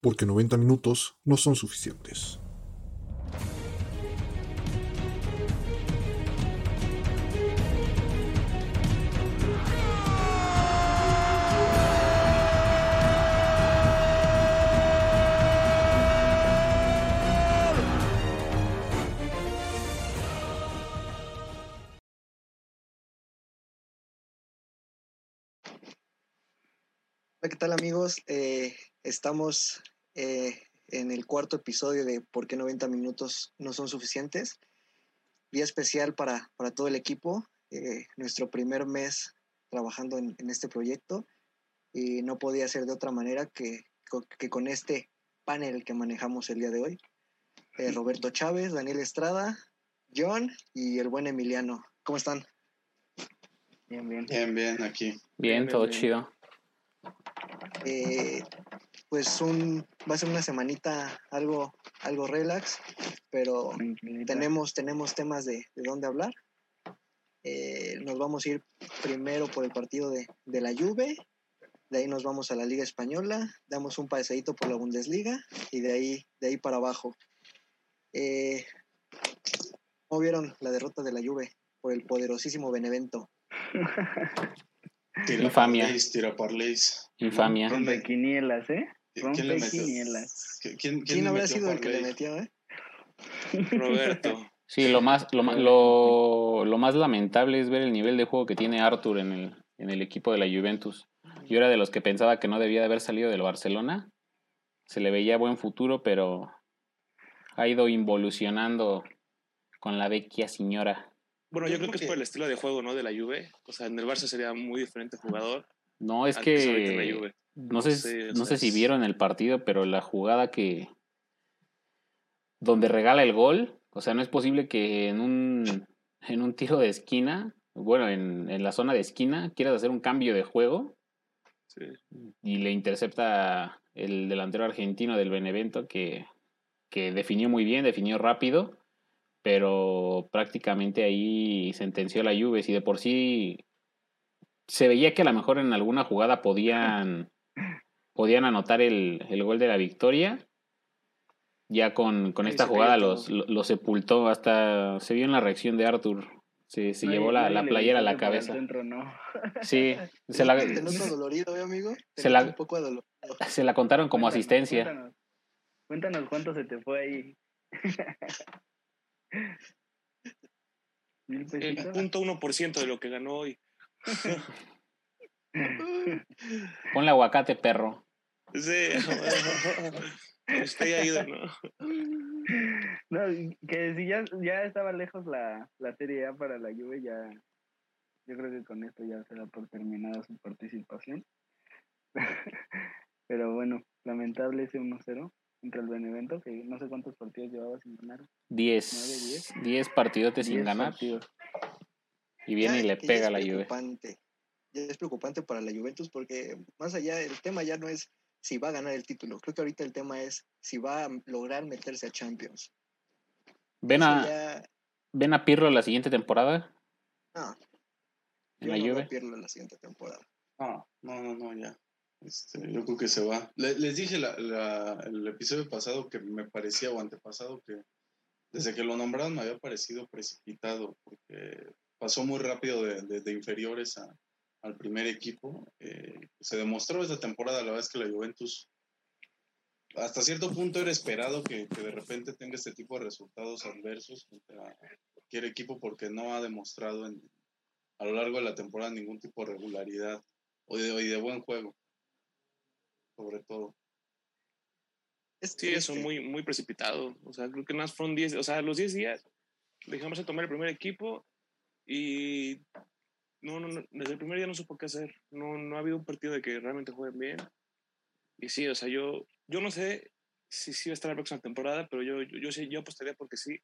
porque 90 minutos no son suficientes. ¿qué tal amigos? Eh, estamos eh, en el cuarto episodio de ¿Por qué 90 minutos no son suficientes? Día especial para, para todo el equipo, eh, nuestro primer mes trabajando en, en, este proyecto y no podía ser de otra manera que, que con este panel que manejamos el día de hoy. Roberto Chávez, Daniel Estrada, John y el buen Emiliano. ¿Cómo están? Bien, bien. Bien, bien, aquí. Bien, bien todo bien. chido. Eh, pues un, va a ser una semanita algo, algo relax, pero tenemos, tenemos temas de, de dónde hablar. Eh, nos vamos a ir primero por el partido de, de, la Juve, de ahí nos vamos a la Liga Española, damos un paseíto por la Bundesliga y de ahí, de ahí para abajo. Eh, ¿Cómo vieron la derrota de la Juve por el poderosísimo Benevento? Tira Infamia. Tira parleys. Infamia. Rompe quinielas, ¿eh? ¿Quién le metió? ¿Quién, quién, ¿Quién le habrá metió sido el que le metió, eh? Roberto. Sí, lo más, lo, lo, lo más lamentable es ver el nivel de juego que tiene Arthur en el, en el equipo de la Juventus. Yo era de los que pensaba que no debía de haber salido del Barcelona. Se le veía buen futuro, pero ha ido involucionando con la vecchia señora. Bueno, yo, Yo creo creo que es por el estilo de juego, ¿no? De la Juve. O sea, en el Barça sería muy diferente jugador. No, es que no sé, Sí, no sé si vieron el partido, pero la jugada que donde regala el gol, o sea, no es posible que en un en un tiro de esquina, bueno, en, en la zona de esquina, quieras hacer un cambio de juego Sí. y le intercepta el delantero argentino del Benevento que, que definió muy bien, definió rápido, pero prácticamente ahí sentenció a la Juve. Si de por sí se veía que a lo mejor en alguna jugada podían, podían anotar el, el gol de la victoria, ya con, con esta jugada los, todo. lo, lo sepultó, hasta se vio en la reacción de Arthur. Se, se llevó la, la playera a la cabeza. no. Sí, se la, ¿Te noto dolorido, eh, amigo? Te Se la- un poco dolorido. se la contaron como Cuéntanos, asistencia. Cuéntanos, cuéntanos cuánto se te fue ahí. ¿Mil El punto uno por ciento de lo que ganó hoy. Ponle aguacate, perro. Sí. Ha ido, ¿no? No, que si ya, ya estaba lejos la, la Serie A para la Juve, ya yo creo que con esto ya se da por terminada su participación. Pero bueno, lamentable ese 1-0 contra el Benevento, que no sé cuántos partidos llevaba sin ganar. 10. Nueve, diez. 10 partidotes sin 10 ganar. partidos. Y viene Ya- y le pega a la Juve. preocupante. Ya es preocupante para la Juventus porque más allá, el tema ya no es si va a ganar el título. Creo que ahorita el tema es si va a lograr meterse a Champions. ¿Ven a, ya- ¿Ven a Pirlo la siguiente temporada no, en yo la no Juve? a Pirlo en la siguiente temporada. No, no, no, no, ya. Este, yo creo que se va. Le- les dije la- la- el episodio pasado que me parecía, o antepasado, que desde que lo nombraron me había parecido precipitado, porque pasó muy rápido de, de- de inferiores a- al primer equipo. Eh, se demostró esta temporada, la verdad es que la Juventus hasta cierto punto era esperado que, que de repente tenga este tipo de resultados adversos contra cualquier equipo porque no ha demostrado en, a lo largo de la temporada ningún tipo de regularidad o de, y de buen juego, sobre todo. Es Sí, eso muy, muy precipitado. O sea, creo que más fueron 10, o sea, los 10 días dejamos a tomar el primer equipo y no, no, no, desde el primer día no supo qué hacer. No, no ha habido un partido de que realmente jueguen bien. Y sí, o sea, yo, yo no sé si sí va a estar la próxima temporada, pero yo, yo, yo, sí, yo apostaría porque sí.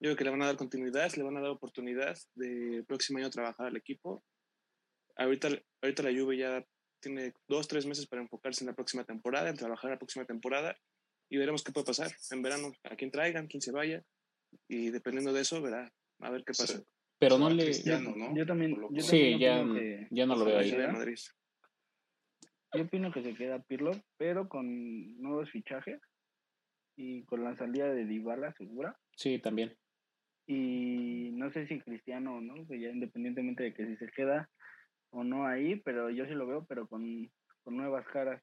Yo creo que le van a dar continuidad, le van a dar oportunidad de el próximo año trabajar al equipo. Ahorita, ahorita la Juve ya tiene dos, tres meses para enfocarse en la próxima temporada, en trabajar la próxima temporada y veremos qué puede pasar en verano, a quién traigan, quién se vaya y dependiendo de eso verá a ver qué Sí. Pero no le. Cristiano, ¿no? Yo también, yo Sí, también ya, que- ya no lo veo ahí. a Madrid. yo opino que se queda Pirlo, pero con nuevos fichajes y con la salida de Dybala segura. Sí, también. Y no sé si Cristiano o no, que ya independientemente de que si se queda o no ahí, pero yo sí lo veo, pero con, con nuevas caras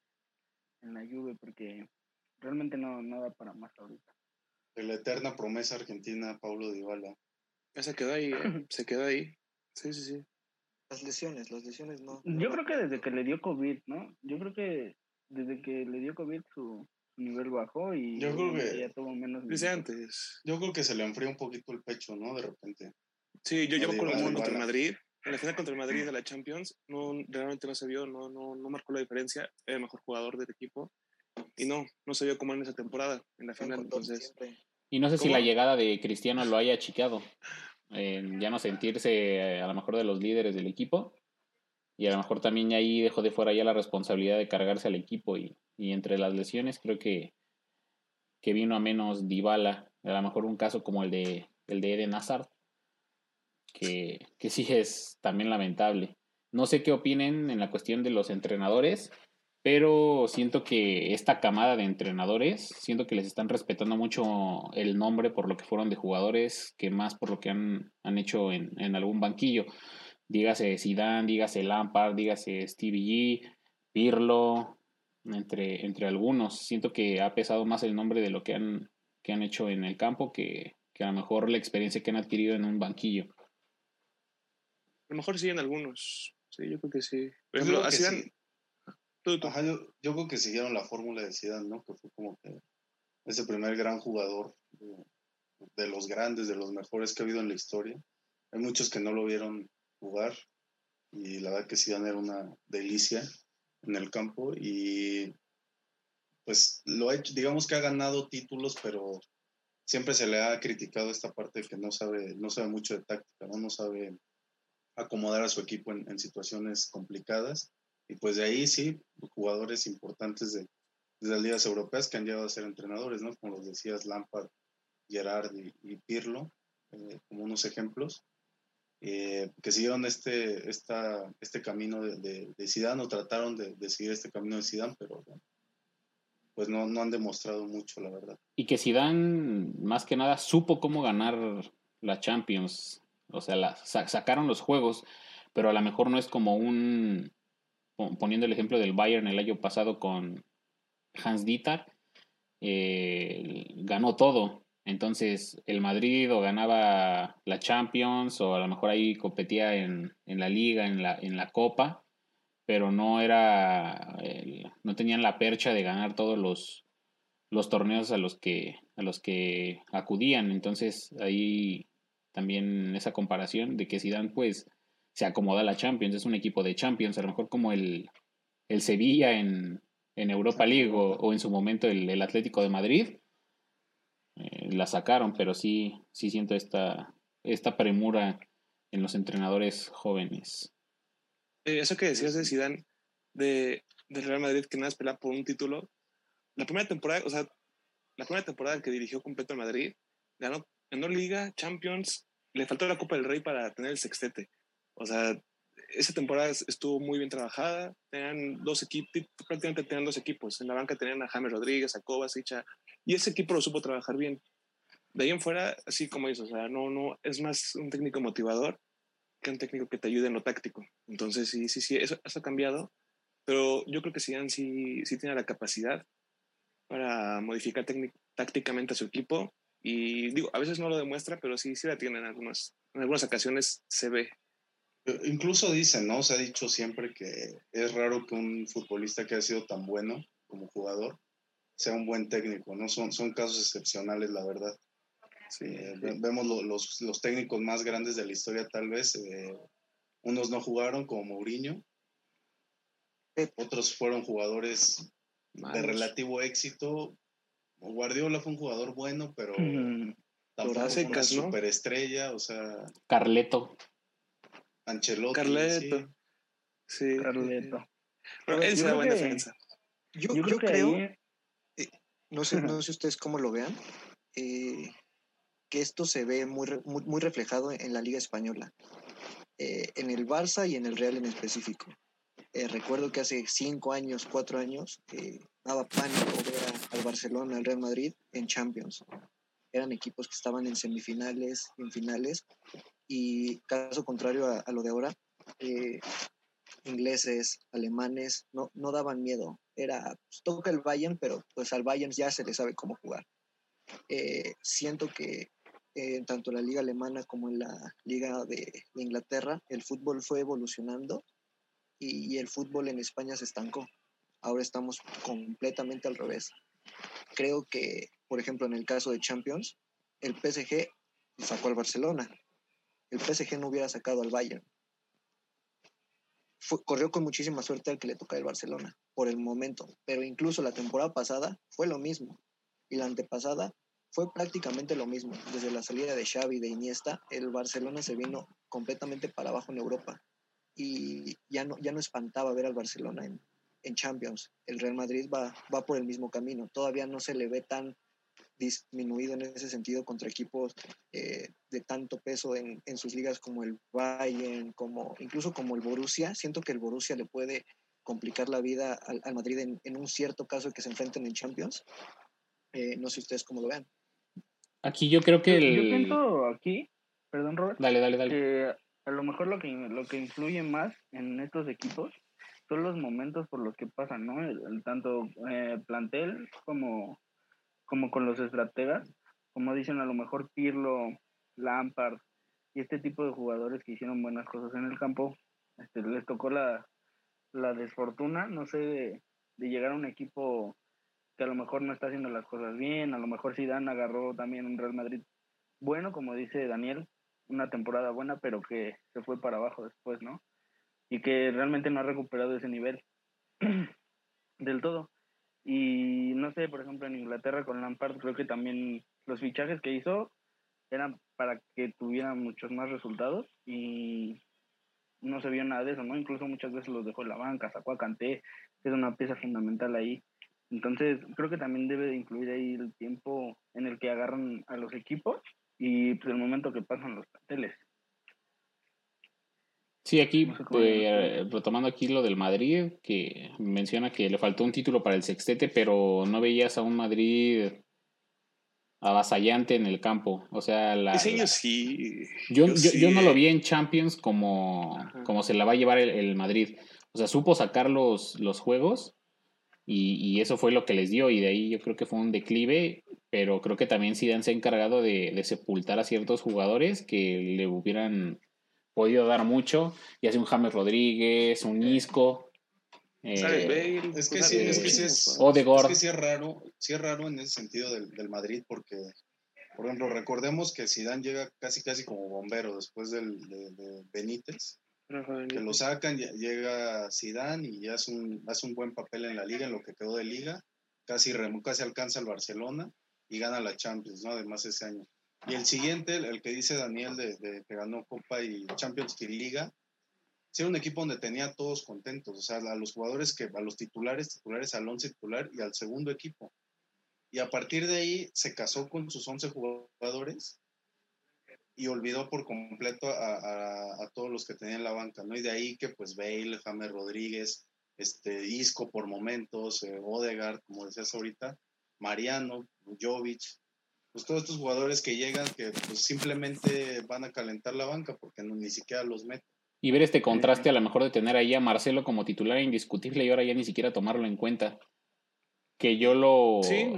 en la Juve, porque realmente no, no da para más ahorita. De la eterna promesa argentina, Paulo Dybala. Se quedó ahí, ¿eh? se quedó ahí. Sí, sí, sí. Las lesiones, las lesiones no. Yo creo que desde que le dio COVID, ¿no? Yo creo que desde que le dio COVID su, su nivel bajó y Yo creo que- ya tuvo menos. Minutos. antes. Yo creo que se le enfría un poquito el pecho, ¿no? De repente. Sí, yo, Dybala, acuerdo mucho contra el. Madrid. En la final contra el Madrid de la Champions, no, realmente no se vio, no, no, no marcó la diferencia. Era el mejor jugador del equipo. Y no, no se vio como en esa temporada, en la final. con Entonces, siempre. Y no sé si la llegada de Cristiano lo haya achicado. en ya no sentirse a lo mejor de los líderes del equipo. Y a lo mejor también ya ahí dejó de fuera ya la responsabilidad de cargarse al equipo. Y, y entre las lesiones creo que, que vino a menos Dybala. A lo mejor un caso como el de, el de Eden Hazard. Que, que sí es también lamentable. No sé qué opinen en la cuestión de los entrenadores, pero siento que esta camada de entrenadores, siento que les están respetando mucho el nombre por lo que fueron de jugadores, que más por lo que han, han hecho en, en algún banquillo. Dígase Zidane, dígase Lampard, dígase Stevie G, Pirlo, entre, entre algunos. Siento que ha pesado más el nombre de lo que han, que han hecho en el campo que, que a lo mejor la experiencia que han adquirido en un banquillo. a lo mejor sí en algunos. Sí, yo creo que sí. Por ejemplo, a Zidane, sí. Yo, yo creo que siguieron la fórmula de Zidane, ¿no? Que fue como que ese primer gran jugador de, los grandes, de los mejores que ha habido en la historia. Hay muchos que no lo vieron jugar y la verdad que Zidane era una delicia en el campo y pues lo ha digamos que ha ganado títulos, pero siempre se le ha criticado esta parte de que no sabe, no sabe mucho de táctica, no, no sabe acomodar a su equipo en situaciones complicadas. Y pues de ahí sí, jugadores importantes de, las ligas europeas que han llegado a ser entrenadores, ¿no? Como los decías, Lampard, Gerard y, Pirlo, eh, como unos ejemplos, eh, que siguieron este, esta, este camino de, de, Zidane o trataron de, seguir este camino de Zidane, pero pues no, no han demostrado mucho, la verdad. Y que Zidane, más que nada, supo cómo ganar la Champions. O sea, la, sa sacaron los juegos, pero a lo mejor no es como un, poniendo el ejemplo del Bayern el año pasado con Hans Dieter, ganó todo. Entonces el Madrid o ganaba la Champions o a lo mejor ahí competía en, en la liga, en la, en la copa, pero no era, no tenían la percha de ganar todos los, los torneos a los que, a los que acudían. Entonces ahí también esa comparación de que Zidane pues se acomoda a la Champions, es un equipo de Champions, a lo mejor como el, el Sevilla en, en Europa League o, o, en su momento el, el Atlético de Madrid, eh, la sacaron, pero sí, sí siento esta, esta premura en los entrenadores jóvenes. Eh, eso que decías de Zidane, de, de Real Madrid, que nada es pelear por un título, la primera temporada, o sea, la primera temporada que dirigió completo el Madrid, ganó, ganó Liga, Champions, le faltó la Copa del Rey para tener el sextete. O sea, esa temporada estuvo muy bien trabajada. Tenían dos equipos, prácticamente tenían dos equipos. En la banca tenían a James Rodríguez, a Kovacic, y ese equipo lo supo trabajar bien. De ahí en fuera, así como dices, o sea, no, no, es más un técnico motivador que un técnico que te ayude en lo táctico. Entonces, sí, sí, sí, eso, eso ha cambiado. Pero yo creo que Zidane sí, sí tiene la capacidad para modificar tácticamente a su equipo. Y digo, a veces no lo demuestra, pero sí, sí la tiene en algunas, en algunas ocasiones se ve. Incluso dicen, ¿no? Se ha dicho siempre que es raro que un futbolista que ha sido tan bueno como jugador sea un buen técnico, ¿no? Son, son casos excepcionales, la verdad. Sí, eh, vemos lo, los, los, técnicos más grandes de la historia, tal vez. Eh, unos no jugaron, como Mourinho. Otros fueron jugadores de relativo éxito. Guardiola fue un jugador bueno, pero mm, tampoco fue una superestrella, o sea... Carleto. Ancelotti. Carleto. Sí. sí. Carleto. Pero él será buena defensa. Yo, yo, yo creo, ahí... eh, no, sé, no sé ustedes cómo lo vean, eh, que esto se ve muy, muy, muy, reflejado en la Liga Española, eh, en el Barça y en el Real en específico. Eh, recuerdo que hace cinco años, cuatro años, eh, daba pánico ver al Barcelona, al Real Madrid en Champions. Eran equipos que estaban en semifinales, en finales, y caso contrario a, lo de ahora, eh, ingleses, alemanes, no, no daban miedo. Era, pues, toca el Bayern, pero pues al Bayern ya se le sabe cómo jugar. siento que tanto en la liga alemana como en la liga de, de Inglaterra, el fútbol fue evolucionando y, el fútbol en España se estancó. Ahora estamos completamente al revés. Creo que, por ejemplo, en el caso de Champions, el PSG sacó al Barcelona. El PSG no hubiera sacado al Bayern. corrió con muchísima suerte al que le toca el Barcelona, por el momento. Pero incluso la temporada pasada fue lo mismo. Y la antepasada fue prácticamente lo mismo. Desde la salida de Xavi, de Iniesta, el Barcelona se vino completamente para abajo en Europa y ya no, ya no espantaba ver al Barcelona en, en Champions. El Real Madrid va, va por el mismo camino. Todavía no se le ve tan disminuido en ese sentido contra equipos eh, de tanto peso en, en, sus ligas como el Bayern, como, incluso como el Borussia. Siento que el Borussia le puede complicar la vida al, al Madrid en, en, un cierto caso de que se enfrenten en Champions. Eh, no sé ustedes cómo lo vean. Aquí yo creo que el... Yo pienso aquí, perdón Robert, dale, dale, dale. Que a lo mejor lo que, lo que influye más en estos equipos son los momentos por los que pasan, ¿no? El, tanto eh, plantel como, como con los estrategas, como dicen a lo mejor Pirlo, Lampard y este tipo de jugadores que hicieron buenas cosas en el campo, este, les tocó la, la desfortuna, no sé, de, de, llegar a un equipo que a lo mejor no está haciendo las cosas bien, a lo mejor Zidane agarró también un Real Madrid bueno, como dice Daniel, una temporada buena, pero que se fue para abajo después, ¿no? Y que realmente no ha recuperado ese nivel del todo. Y no sé, por ejemplo, en Inglaterra con Lampard, creo que también los fichajes que hizo eran para que tuvieran muchos más resultados y no se vio nada de eso, ¿no? Incluso muchas veces los dejó en la banca, sacó a Kanté, que es una pieza fundamental ahí. Entonces, creo que también debe de incluir ahí el tiempo en el que agarran a los equipos y pues el momento que pasan los carteles. Sí, aquí, pues, retomando aquí lo del Madrid, que menciona que le faltó un título para el sextete, pero no veías a un Madrid avasallante en el campo. O sea, la, sí. Yo, yo, no lo vi en Champions como, como se la va a llevar el, el, Madrid. O sea, supo sacar los, los juegos y, y, eso fue lo que les dio. Y de ahí yo creo que fue un declive pero creo que también Zidane se ha encargado de, sepultar a ciertos jugadores que le hubieran podido dar mucho, ya sea un James Rodríguez, un Isco. Eh, es que sí, es que sí es, raro, sí es raro en ese sentido del, Madrid porque, por ejemplo, recordemos que Zidane llega casi casi como bombero después del, de, Benítez, que lo sacan, llega Zidane y hace un, hace un buen papel en la liga, en lo que quedó de liga, casi, casi alcanza al Barcelona y gana la Champions, ¿no? Además ese año. Y el siguiente, el, que dice Daniel de, que ganó Copa y Champions y Liga, era un equipo donde tenía todos contentos, o sea, a los jugadores que, a los titulares, titulares al once titular y al segundo equipo. Y a partir de ahí se casó con sus 11 jugadores y olvidó por completo a, a, todos los que tenían la banca, ¿no? Y de ahí que pues Bale, James Rodríguez, este, Isco por momentos, eh, Odegaard, como decías ahorita, Mariano, Jovic, pues todos estos jugadores que llegan que pues simplemente van a calentar la banca porque no, ni siquiera los meten. Y ver este contraste a lo mejor de tener ahí a Marcelo como titular indiscutible y ahora ya ni siquiera tomarlo en cuenta. Que yo lo... Sí,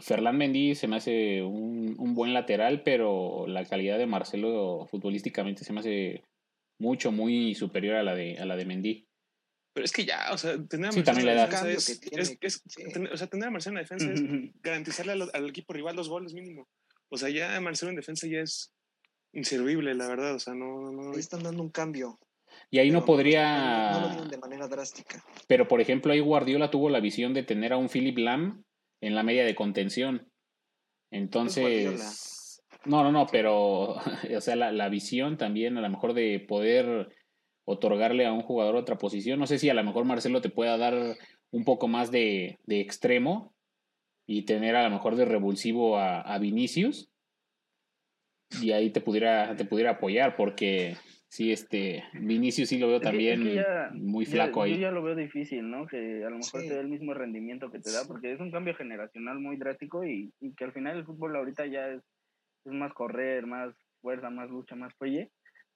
Ferland Mendy se me hace un, un, buen lateral, pero la calidad de Marcelo futbolísticamente se me hace mucho, muy superior a la de, a la de Mendy. Pero es que ya, o sea, tener a Marcelo en la defensa es, o sea, tener a Marcelo en la defensa es garantizarle al, equipo rival los goles mínimo. O sea, ya Marcelo en defensa ya es inservible, la verdad. O sea, no, no. Ahí están dando un cambio. Y ahí no podría. No, lo de manera drástica. Pero por ejemplo, ahí Guardiola tuvo la visión de tener a un Philip Lam en la media de contención. Entonces. No, no, no, pero. O sea, la, la visión también, a lo mejor de poder otorgarle a un jugador otra posición. No sé si a lo mejor Marcelo te pueda dar un poco más de, extremo y tener a lo mejor de revulsivo a, Vinicius y ahí te pudiera, te pudiera apoyar porque sí, este, Vinicius sí lo veo es también que ya- muy Ya- flaco Yo ahí. ya lo veo difícil, ¿no? Que a lo mejor Sí. te dé el mismo rendimiento que te da, porque es un cambio generacional muy drástico y, y que al final el fútbol ahorita ya es, es más correr, más fuerza, más lucha, más fuelle.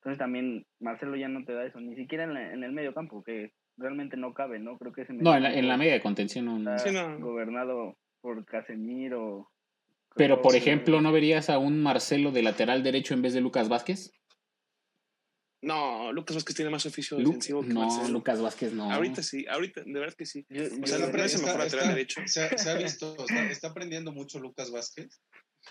Entonces también Marcelo ya no te da eso, ni siquiera en, la- en el medio campo, que realmente no cabe, ¿no? Creo que ese No, en la, medio en la media de contención no. Sí, gobernado por Casemiro. Pero, por ejemplo, ¿no verías a un Marcelo de lateral derecho en vez de Lucas Vázquez? No, Lucas Vázquez tiene más oficio Lu- defensivo que no, Marcelo. Lucas Vázquez no. Ahorita sí, ahorita, de verdad que sí. Yo- O sea, no está- mejor lateral está- derecho. Se ha, se ha visto, está aprendiendo mucho Lucas Vázquez.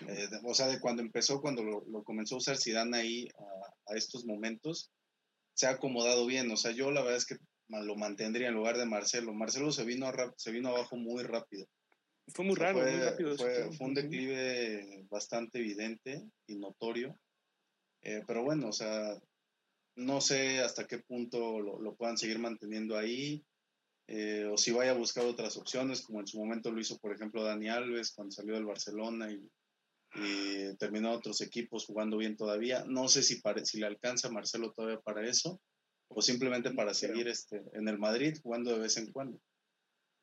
Eh, de- o sea, de cuando empezó, cuando lo, lo comenzó a usar Zidane ahí a, a estos momentos, se ha acomodado bien. O sea, yo la verdad es que lo mantendría en lugar de Marcelo. Marcelo se vino, a se vino abajo muy rápido. Fue muy O sea, raro, fue, muy rápido. fue- fue un declive bastante evidente y notorio. Eh, pero bueno, o sea, no sé hasta qué punto lo, lo puedan seguir manteniendo ahí. eh, o si vaya a buscar otras opciones, como en su momento lo hizo, por ejemplo, Dani Alves cuando salió del Barcelona y, y terminó a otros equipos jugando bien todavía. No sé si, pare- si le alcanza a Marcelo todavía para eso o simplemente para seguir este, en el Madrid jugando de vez en cuando.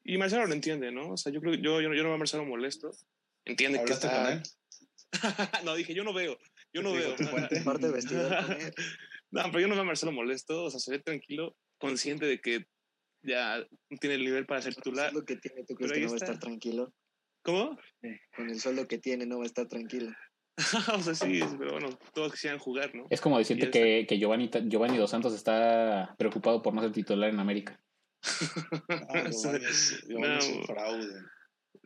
Y Marcelo lo entiende, ¿no? O sea, yo creo que yo, yo, no- yo no veo a Marcelo molesto. Entiende que ¿Hablaste está... con él? no, dije, yo no veo. Yo no ¿Qué veo. Parte él. No, pero yo no veo a Marcelo molesto. O sea, se ve tranquilo, consciente de que ya tiene el nivel para ser titular. sueldo que tiene, ¿tú crees Pero que no va a estar tranquilo? ¿Cómo? Con el sueldo que tiene no va a estar tranquilo. o sea, sí, pero bueno, todos quisieran jugar, ¿no? Es como decirte que, que Giovanni, Giovanni Dos Santos está preocupado por no ser titular en América. Ah, Giovanni es, Giovanni es un No. fraude.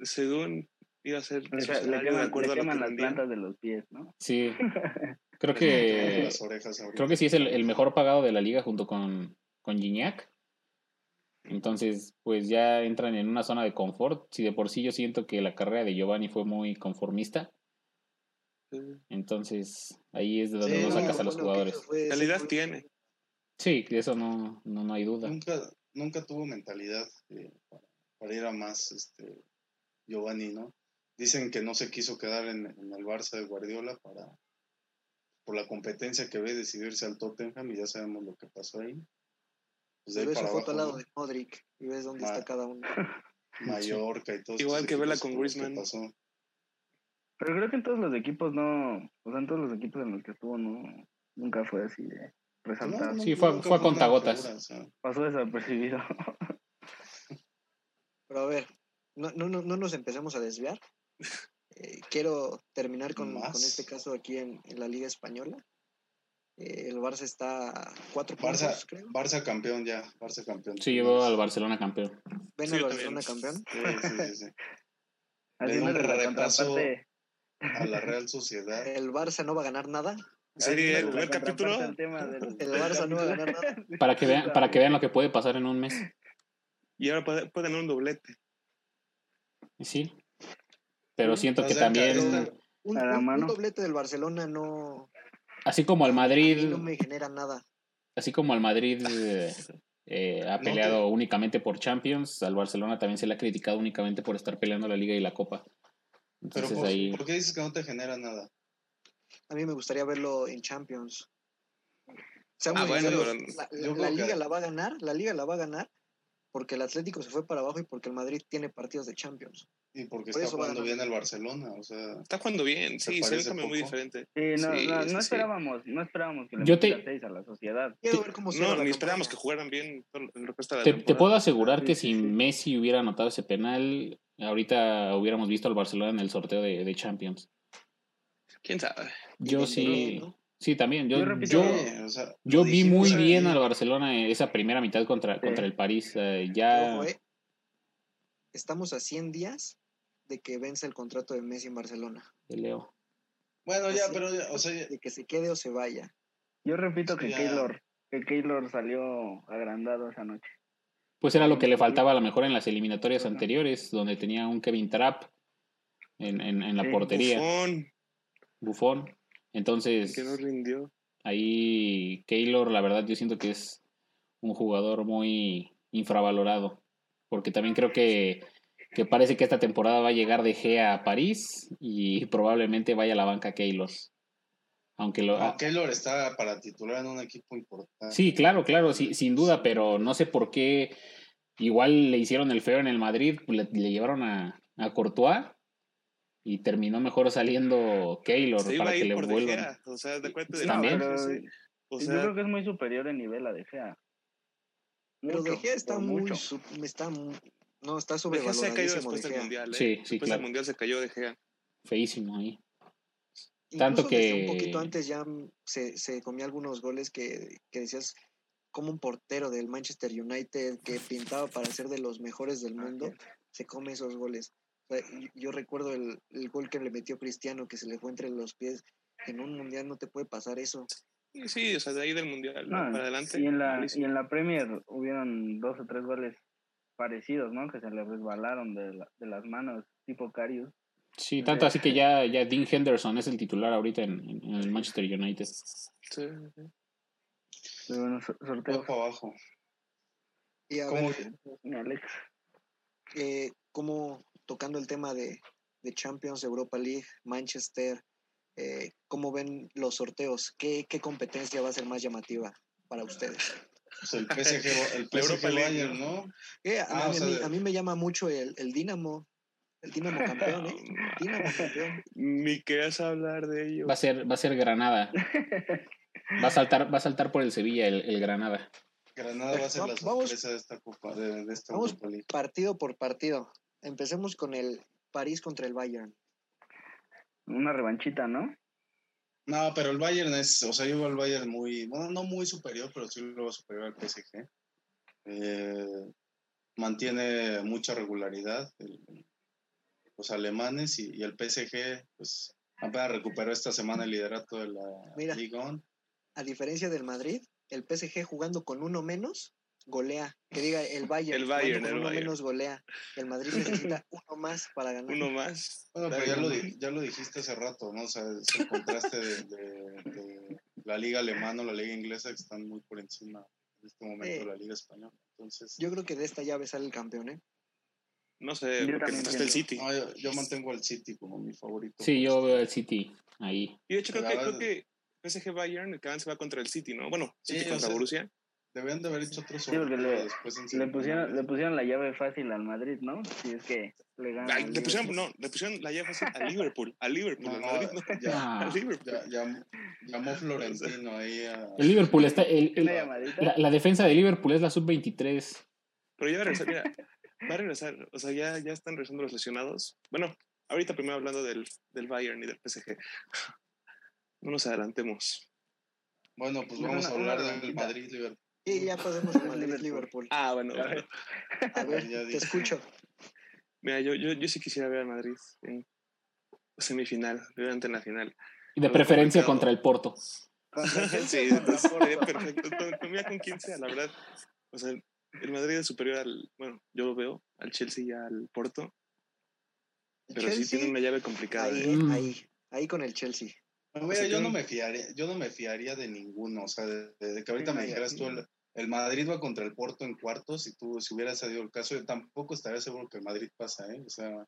Según iba a ser Le, su le de queman, le acuerdo a lo queman que las plantas de los pies, ¿no? Sí. Creo que las orejas ahorita. creo que sí es el, el mejor pagado de la liga junto con, con Gignac. Entonces, pues ya entran en una zona de confort. Si de por sí yo siento que la carrera de Giovanni fue muy conformista, entonces ahí es de donde Sí, no sacas a los jugadores. fue- Calidad fue- tiene. Sí, de eso no, no, no hay duda. Nunca, nunca tuvo mentalidad eh, para, para ir a más, este, Giovanni, ¿no? Dicen que no se quiso quedar en, en el Barça de Guardiola para por la competencia que ve decidió irse al Tottenham y ya sabemos lo que pasó ahí. Pues Ves su para foto al lado de Modric y ves dónde Ma- está cada uno. ¿no? Mallorca y todo Igual que Vela con Griezmann. pasó. Pero creo que en todos los equipos no, o sea, en todos los equipos en los que estuvo no, nunca fue así de resaltar. No, no, Sí, fue- fue a contagotas. figura, o sea, Pasó desapercibido. Pero a ver, no, no, no, no nos empecemos a desviar. Eh, quiero terminar con, este caso aquí en, en la Liga Española. Eh, el Barça está a cuatro Barça, puntos, creo. Barça campeón ya, Barça campeón. Sí, llevó al Barcelona campeón. Ven Sí, al Barcelona también. campeón. Sí, sí, sí, sí. Un repaso. A la Real Sociedad. El Barça no va a ganar nada. Sí, haciéndole el primer capítulo. del- El Barça no va a ganar nada. Para que vean, para que vean lo que puede pasar en un mes. Y ahora puede, puede ganar un doblete. Sí. Pero siento O que también, Un, doblete del Barcelona no, así como al a mí Madrid, no me genera nada. así como al Madrid eh, ha No peleado únicamente por Champions, al Barcelona también se le ha criticado únicamente por estar peleando la Liga y la Copa. Pero Entonces por, ahí, ¿por qué dices que no te genera nada? A mí me gustaría verlo en Champions. Seamos Ah, bueno, pero la, la liga la va a ganar, la liga la va a ganar porque el Atlético se fue para abajo y porque el Madrid tiene partidos de Champions. Y porque Por está jugando bien el Barcelona, o sea, Está jugando bien, sí, se ve cambio muy diferente. Sí, no, Sí, no, no sí. esperábamos, no esperábamos que le Yo te- a la sociedad. Quiero ver cómo No, ni esperábamos que jugaran bien el resto de la te, te puedo asegurar que Sí, si. Messi hubiera anotado ese penal, ahorita hubiéramos visto al Barcelona en el sorteo de, de Champions. ¿Quién sabe? Yo sí, ¿no? Sí, también. Yo, Yo repito- yo, sí, o sea, yo lo vi dijimos muy bien al Barcelona esa primera mitad contra, Sí. contra el París. eh, ya, ojo, eh, estamos a 100 días de que vence el contrato de Messi en Barcelona. de Leo. Bueno, ya, Así- pero, ya, o sea, ya- De que se quede o se vaya. Yo repito que Ya. Keylor, que Keylor salió agrandado esa noche. Pues era lo que le faltaba a lo mejor en las eliminatorias Ajá. anteriores, donde tenía un Kevin Trapp en, en, en la Sí, portería, Buffon, Bufón. Entonces, que no rindió. ahí Keylor, la verdad, yo siento que es un jugador muy infravalorado, porque también creo que, que parece que esta temporada va a llegar de Gea a París y probablemente vaya a la banca Keylor. Aunque lo. No, Keylor está para titular en un equipo importante. Sí, claro, claro, sí, sin duda, pero no sé por qué. Igual le hicieron el feo en el Madrid, le, le llevaron a, a Courtois y terminó mejor saliendo Keylor para que le vuelvan. O sea, de cuenta de También. pero sí. O yo creo que es muy superior en nivel a De Gea. Pero De Gea está muy, mucho. sub- está no, está De Gea se sobrevaloradísimo después De del mundial. ¿eh? Sí, sí, Después claro. del mundial se cayó De Gea. Feísimo ahí. Tanto desde un que- poquito antes ya se, se comía algunos goles que, que decías como un portero del Manchester United que pintaba para ser de los mejores del mundo, se come esos goles. Yo, recuerdo el, el gol que le metió Cristiano que se le fue entre los pies. En un mundial no te puede pasar eso. Sí, o sea, de ahí del mundial No, para adelante. y en la malísimo. y en la Premier hubieron dos o tres goles parecidos, ¿no? Que se le resbalaron de, la- de las manos, tipo Carius. Sí, tanto así que ya, ya Dean Henderson es el titular ahorita en, en- el Manchester United. Sí, sí. Pero bueno, so- sorteo. Abajo. Y a ¿Cómo? ver, Alex. eh, como tocando el tema de, de Champions, Europa League, Manchester, eh, ¿cómo ven los sorteos? ¿Qué, ¿Qué competencia va a ser más llamativa para ustedes? Pues el PSG, el Europa PSG League, Bayern, ¿no? Eh, a, Ah, a o sea, mí, a mí me llama mucho el, el Dinamo, el Dinamo campeón, ¿eh? Dinamo campeón. Ni querías hablar de ello. Va a ser, va a ser Granada. Va a saltar, va a saltar por el Sevilla el, el Granada. Granada va a ser la vamos- sorpresa de esta Copa, de, de esta Vamos Europa League. partido por partido. Empecemos con el París contra el Bayern. Una revanchita, ¿no? No, pero el Bayern es, o sea, yo veo al Bayern muy, bueno, no muy superior, pero sí lo veo superior al PSG. Eh, mantiene mucha regularidad el- los alemanes y, y el PSG, pues, apenas recuperó esta semana el liderato de la Mira. Ligue 1. A diferencia del Madrid, el PSG jugando con uno menos, golea. Que diga el Bayern, El Bayern, el uno Bayern. menos, golea. El Madrid necesita uno más para ganar. Uno más. Bueno, pero ya lo, ya lo dijiste hace rato, ¿no? O sea, es el contraste de, de- de la liga alemana o la liga inglesa que están muy por encima en este momento Sí. la liga española. Entonces, Yo creo que de esta llave sale el campeón, ¿eh? No sé, Yo porque está el. City. no, yo, yo mantengo al City como mi favorito. Sí, yo veo el City ahí. Y de hecho creo que, creo que PSG Bayern, el que avance va contra el City, ¿no? Bueno, Sí, City o contra sea, Borussia. Deberían de haber hecho otro Sí, porque sorteo le- después en Le semifinales. pusieron, le pusieron la llave fácil al Madrid, ¿no? Si es que le gana. Ay, al le pusieron, no, le pusieron la llave fácil a Liverpool. A Liverpool, No, al Madrid, no. ya, A Liverpool. ya- ya- llamó Florentino ahí a... el Liverpool está. el- la, la defensa de Liverpool es la sub-23. Pero ya va a regresar, mira, va a regresar. O sea, ya, ya están regresando los lesionados. Bueno, ahorita primero hablando del, del Bayern y del PSG. No nos adelantemos. Bueno, pues vamos a hablar del. Madrid-Liverpool. Y ya pasemos a Madrid Liverpool. Liverpool. Ah, bueno. A ver. A ver, Ya te dije. escucho. Mira, yo, yo, yo sí quisiera ver a Madrid en semifinal, obviamente en la final. Y de preferencia complicado. contra el Porto. Sí, estaría Porto. perfecto. Con, con- con 15, la verdad. O sea, el Madrid es superior al, bueno, yo lo veo, al Chelsea y al Porto, pero sí tiene una llave complicada. ahí, ¿eh? Mm. ahí, ahí con el Chelsea. O sea, yo no me fiaría, yo no me fiaría de ninguno, o sea, de, de que ahorita me dijeras tú el, el Madrid va contra el Porto en cuartos y tú si hubiera salido el caso, yo tampoco estaría seguro que el Madrid pasa, ¿eh? O sea,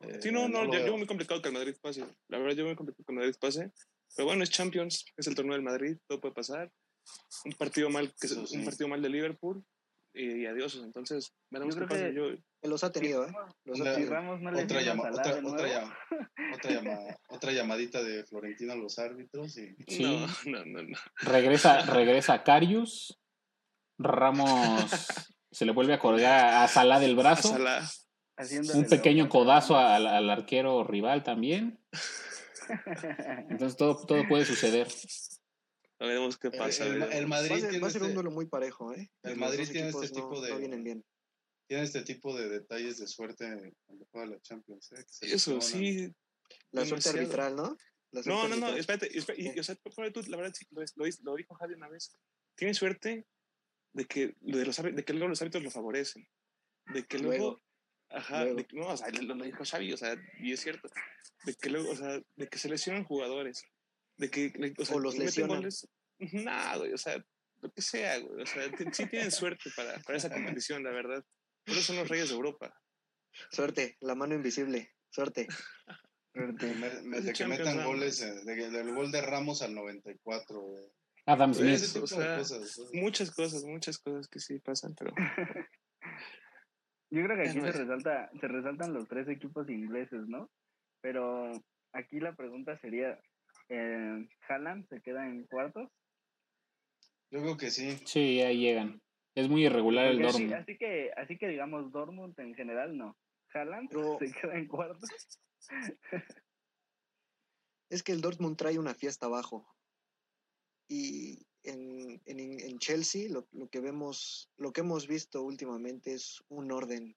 eh, Sí, no, no, lo yo, veo. yo muy complicado que el Madrid pase. La verdad, yo muy complicado que el Madrid pase. Pero bueno, es Champions, es el torneo del Madrid, todo puede pasar. Un partido mal, que, Eso sí. un partido mal de Liverpool y, y adiós. Entonces, veremos Yo qué pasa. que- Yo, los ha tenido, ¿eh? Los ha tenido. Ramos no otra, a llama, otra, otra, llama- otra, llama- otra llamadita de Florentino a los árbitros y Sí. No, no, no, no. Regresa, regresa Carius. Ramos se le vuelve a colgar a Salah del A brazo. Salah. Un pequeño codazo al, al arquero rival también. Entonces todo, todo puede suceder. A veremos qué el, pasa. el- el Va a Madrid ser, tiene va a ser un este- duelo muy parejo, ¿eh? el Madrid tiene este no- tipo de- No vienen bien. Tiene este tipo de detalles de suerte cuando juega la Champions, ¿eh? Eso, sí. La suerte demasiado. arbitral, ¿no? La No, suerte no, no, arbitral. espérate. espérate, y, o sea, tú, la verdad, sí, lo, lo, lo dijo Javi una vez. Tiene suerte de que, de, los, de que luego los árbitros lo favorecen. De que luego. Luego. Ajá, Luego. de que- no, o sea, lo, lo dijo Xavi, o sea, y es cierto. De que luego, o sea, de que se lesionan jugadores. De que, o sea, O los lesionan. goles. Nada, güey, o sea, lo que sea, güey. O sea, sí tienen suerte para, para esa competición, la verdad. Por eso son los reyes de Europa. Suerte, la mano invisible. Suerte. Suerte. Me- me- Es de que metan goles, más. eh, del gol de Ramos al 94. güey. Adam. Muchas cosas, muchas cosas que sí pasan, pero Yo creo que aquí se, es- resalta, se resaltan los tres equipos ingleses, ¿no? Pero aquí la pregunta sería, eh, ¿Haaland se queda en cuartos? Yo creo que sí. Sí, ahí llegan. Es muy irregular el así, Dortmund. así que, así que digamos Dortmund en general no. Haaland Pero- se queda en cuartos. Es que el Dortmund trae una fiesta abajo. Y en, en, en Chelsea lo, lo que vemos, lo que hemos visto últimamente es un orden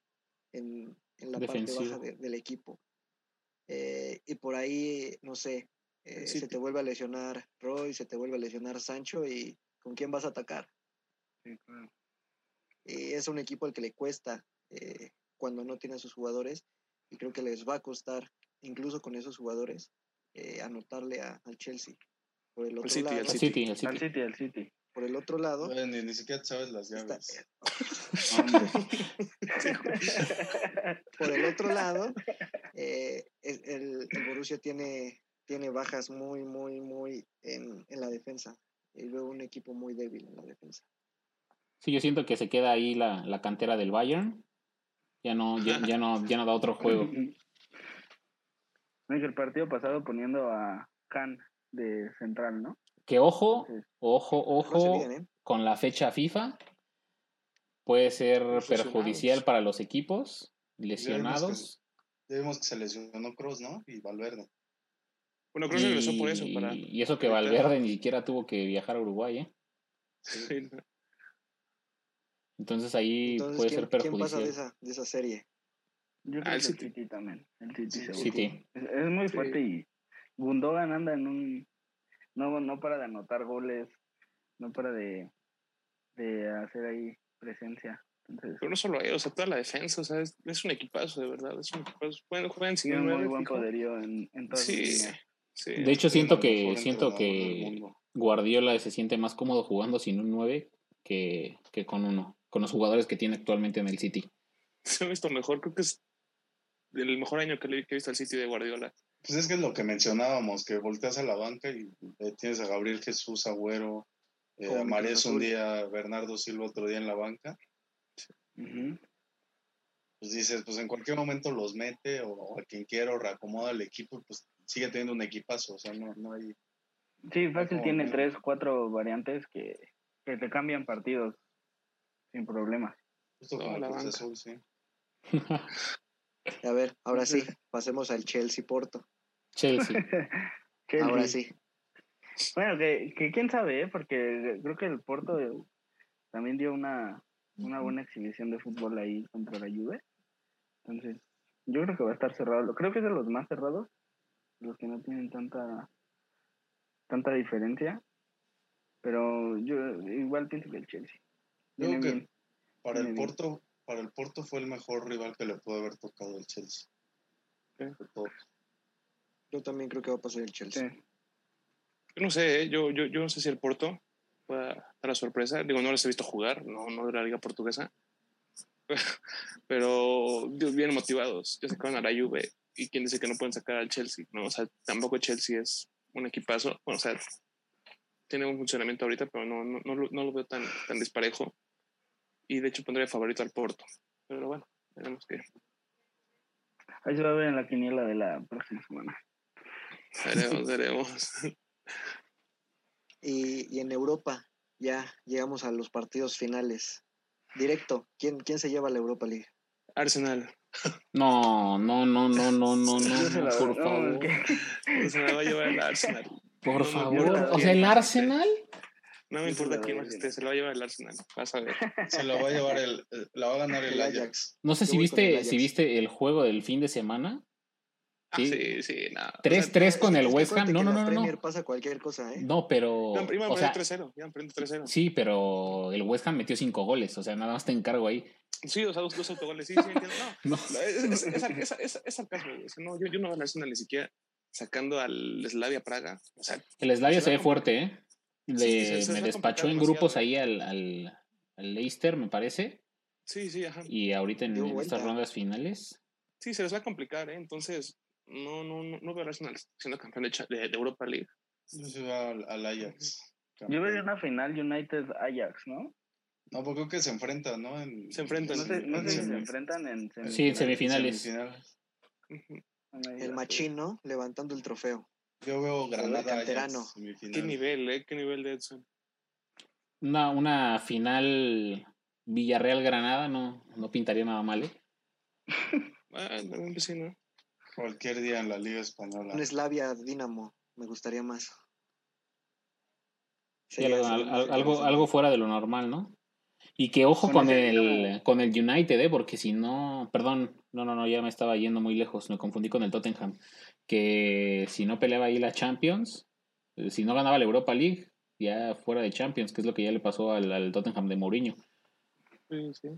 en, en la parte baja de- del equipo. Eh, y por ahí, no sé, eh, Sí, se te- te vuelve a lesionar Roy, se te vuelve a lesionar Sancho y ¿con quién vas a atacar? Sí, claro. Y es un equipo al que le cuesta eh, cuando no tiene a sus jugadores y creo que les va a costar, incluso con esos jugadores, eh, anotarle a- al Chelsea. Por el otro City, al lado, El City, el Al City. City, al City. por el otro lado, ni, ni siquiera sabes las llaves. Por el otro lado, eh, el, el- el Borussia tiene, tiene bajas muy, muy, muy en, en la defensa. Y veo un equipo muy débil en la defensa. Sí, yo siento que se queda ahí la, la cantera del Bayern. Ya no, ya, ya no, ya no da otro juego. El partido pasado poniendo a Khan de central, ¿no? Que ojo, ojo, ojo, ¿eh? con la fecha FIFA puede ser perjudicial para los equipos lesionados. Ya vimos que se lesionó Cross, ¿no? Y Valverde. bueno, que regresó por eso, Y- para... y eso que Valverde ni siquiera tuvo que viajar a Uruguay, ¿eh? Sí, no. Entonces ahí Entonces, puede ¿quién, ser quién pasa de perjudicial. esa, de esa serie? Yo Ah, creo el que el City. City también. El City, Sí. City. Es, es muy Sí. fuerte y Gundogan anda en un... No, no para de anotar goles, no para de, de hacer ahí presencia. Entonces, Pero no solo él, o sea, toda la defensa, o sea, es, es un equipazo, de verdad, es un equipazo. Pueden jugar sin tiene un muy buen fijo. poderío en, en todas sus Sí, líneas. sí. De hecho, siento que, siento que. Guardiola se siente más cómodo jugando sin un 9 que, que con uno, con los jugadores que tiene actualmente en el City. se ha visto mejor, creo que es el mejor año que, le, que he visto al City de Guardiola. Pues es que es lo que mencionábamos, que volteas a la banca y eh, tienes a Gabriel Jesús, Agüero, eh, a Cruz un día, Bernardo Silva otro día en la banca. Pues dices, pues en cualquier momento los mete o, o a quien quiera o reacomoda el equipo, pues sigue teniendo un equipazo, o sea, no, no hay... Sí, fácil tiene tres, cuatro variantes que, que te cambian partidos sin problemas. Justo No, como la Cruz banca. Azul, sí. A ver, ahora sí, pasemos al Chelsea Porto. Chelsea. Chelsea. Ahora sí. Bueno, que, que quién sabe, ¿eh? porque creo que el Porto también dio una, una buena exhibición de fútbol ahí contra la Juve. Entonces, yo creo que va a estar cerrado. Creo que es de los más cerrados, los que no tienen tanta tanta diferencia. Pero yo igual pienso que el Chelsea. Yo creo que bien. para el bien. Porto, para el Porto fue el mejor rival que le pudo haber tocado el Chelsea. Todos. Yo también creo que va a pasar el Chelsea. Sí. Yo no sé, ¿eh? yo, yo, yo no sé si el Porto pueda dar la sorpresa. Digo, no les he visto jugar, no, no de la Liga Portuguesa. Pero bien motivados. Ya sacaron a la Juve y quién dice que no pueden sacar al Chelsea, ¿no? O sea, tampoco Chelsea es un equipazo. Bueno, o sea, tiene un funcionamiento ahorita, pero no, no, no, lo, no lo veo tan, tan disparejo. Y de hecho pondría favorito al Porto. Pero bueno, veremos que Ahí se va a ver en la quiniela de la próxima semana. veremos, veremos. Y, y en Europa ya llegamos a los partidos finales. Directo, ¿quién, quién se lleva la Europa League? Arsenal. No, no, no, no, no, no, se no, por no, favor. que- Arsenal va a llevar el Arsenal. Por No me favor. O sea, el Arsenal. No me importa quién más a esté, se lo va a llevar el Arsenal. Vas a ver. Se la va a llevar el, el- la va a ganar el El Ajax. No sé si voy con el viste, Ajax. si viste el juego del fin de semana. Ah, Sí. sí, sí, nada. 3-3 con el Es que West Ham. No, no, no, no. Premier No, pasa cualquier cosa, ¿eh? no pero. Ya, iban O sea, 3-0. Iban perdiendo 3-0. sí, pero el West Ham metió 5 goles. O sea, nada más te encargo ahí. Sí, o sea, dos, dos autogoles. Sí, sí, entiendo. No, No. no, es, es, es, es, es, es sarcasmo, güey. O sea, no, yo, yo no veo al Arsenal ni siquiera sacando al Slavia Praga. O sea, El Slavia Se ve a fuerte, ¿eh? Le- Sí, se- se me a despachó en grupos ahí al, al, al Leicester, me parece. sí, sí, ajá. Y ahorita en, estas rondas finales. Sí, se les va a complicar, ¿eh? Entonces, no, no, no, no veo Arsenal siendo campeón de, de- de Europa League. Yo se va al, al Ajax. Yo vería una final United-Ajax, ¿no? No, porque creo que se enfrentan, ¿no? En- Se enfrentan. No sé, no en sé si se enfrentan en Sí, en semifinales. semifinales. Ujú. El machín, ¿no? Levantando el trofeo. Yo veo Granada canterano. Qué nivel, ¿eh? Qué nivel de Edson. Una, una final Villarreal-Granada no, no pintaría nada mal, ¿eh? No, pues sí, ¿no? Cualquier día en la Liga Española. Un Slavia Dinamo, me gustaría más. Sí, algo, al- algo, fuera de lo normal, ¿no? Y que ojo Con el, con el United, ¿eh? Porque si no, perdón, no, no, no, ya me estaba yendo muy lejos, me confundí con el Tottenham. Que si no peleaba ahí la Champions, eh, si no ganaba la Europa League, ya fuera de Champions, que es lo que ya le pasó al, al Tottenham de Mourinho. Sí, sí.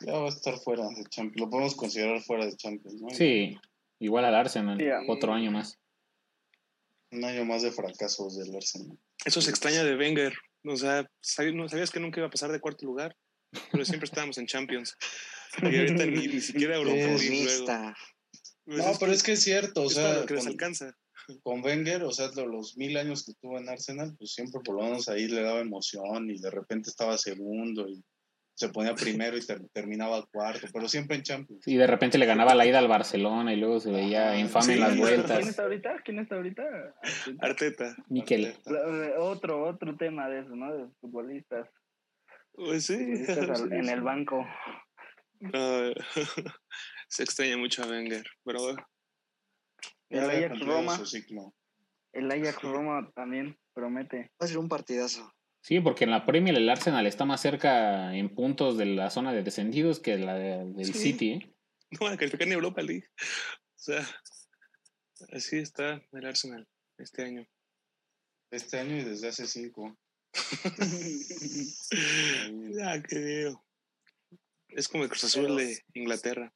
Ya va a estar fuera de Champions. Lo podemos considerar fuera de Champions, ¿no? Sí, igual al Arsenal, otro año más. Un año más de fracasos del Arsenal. Eso se extraña de Wenger. O sea, sab- no sabías que nunca iba a pasar de cuarto lugar, pero siempre estábamos en Champions. Y ahorita ni, ni siquiera Europa League. Pues No, pero es que es cierto, o es sea, lo que les con, alcanza. con Wenger, o sea, lo- los mil años que estuvo en Arsenal, pues siempre por lo menos ahí le daba emoción y de repente estaba segundo y se ponía primero y ter- terminaba cuarto, pero siempre en Champions. Y de repente le ganaba la ida al Barcelona y luego se veía Ah, infame en sí, las ¿quién ¿Quién vueltas. está ahorita? ¿Quién está ahorita? Arteta. Miquel. Arteta. La- Otro, otro tema de eso, ¿no? De los futbolistas. Pues sí. futbolistas al- en el banco. Ah, se extraña mucho a Wenger, pero bueno, El Ajax Roma. El Ajax Roma también promete. Va a ser un partidazo. Sí, porque en la Premier el Arsenal está más cerca en puntos de la zona de descendidos que la de- del Sí. City, ¿eh? no van a calificar ni Europa League. O sea, así está el Arsenal este año. Este año y desde hace cinco. ya, qué digo. Es como el Cruz Azul de Inglaterra.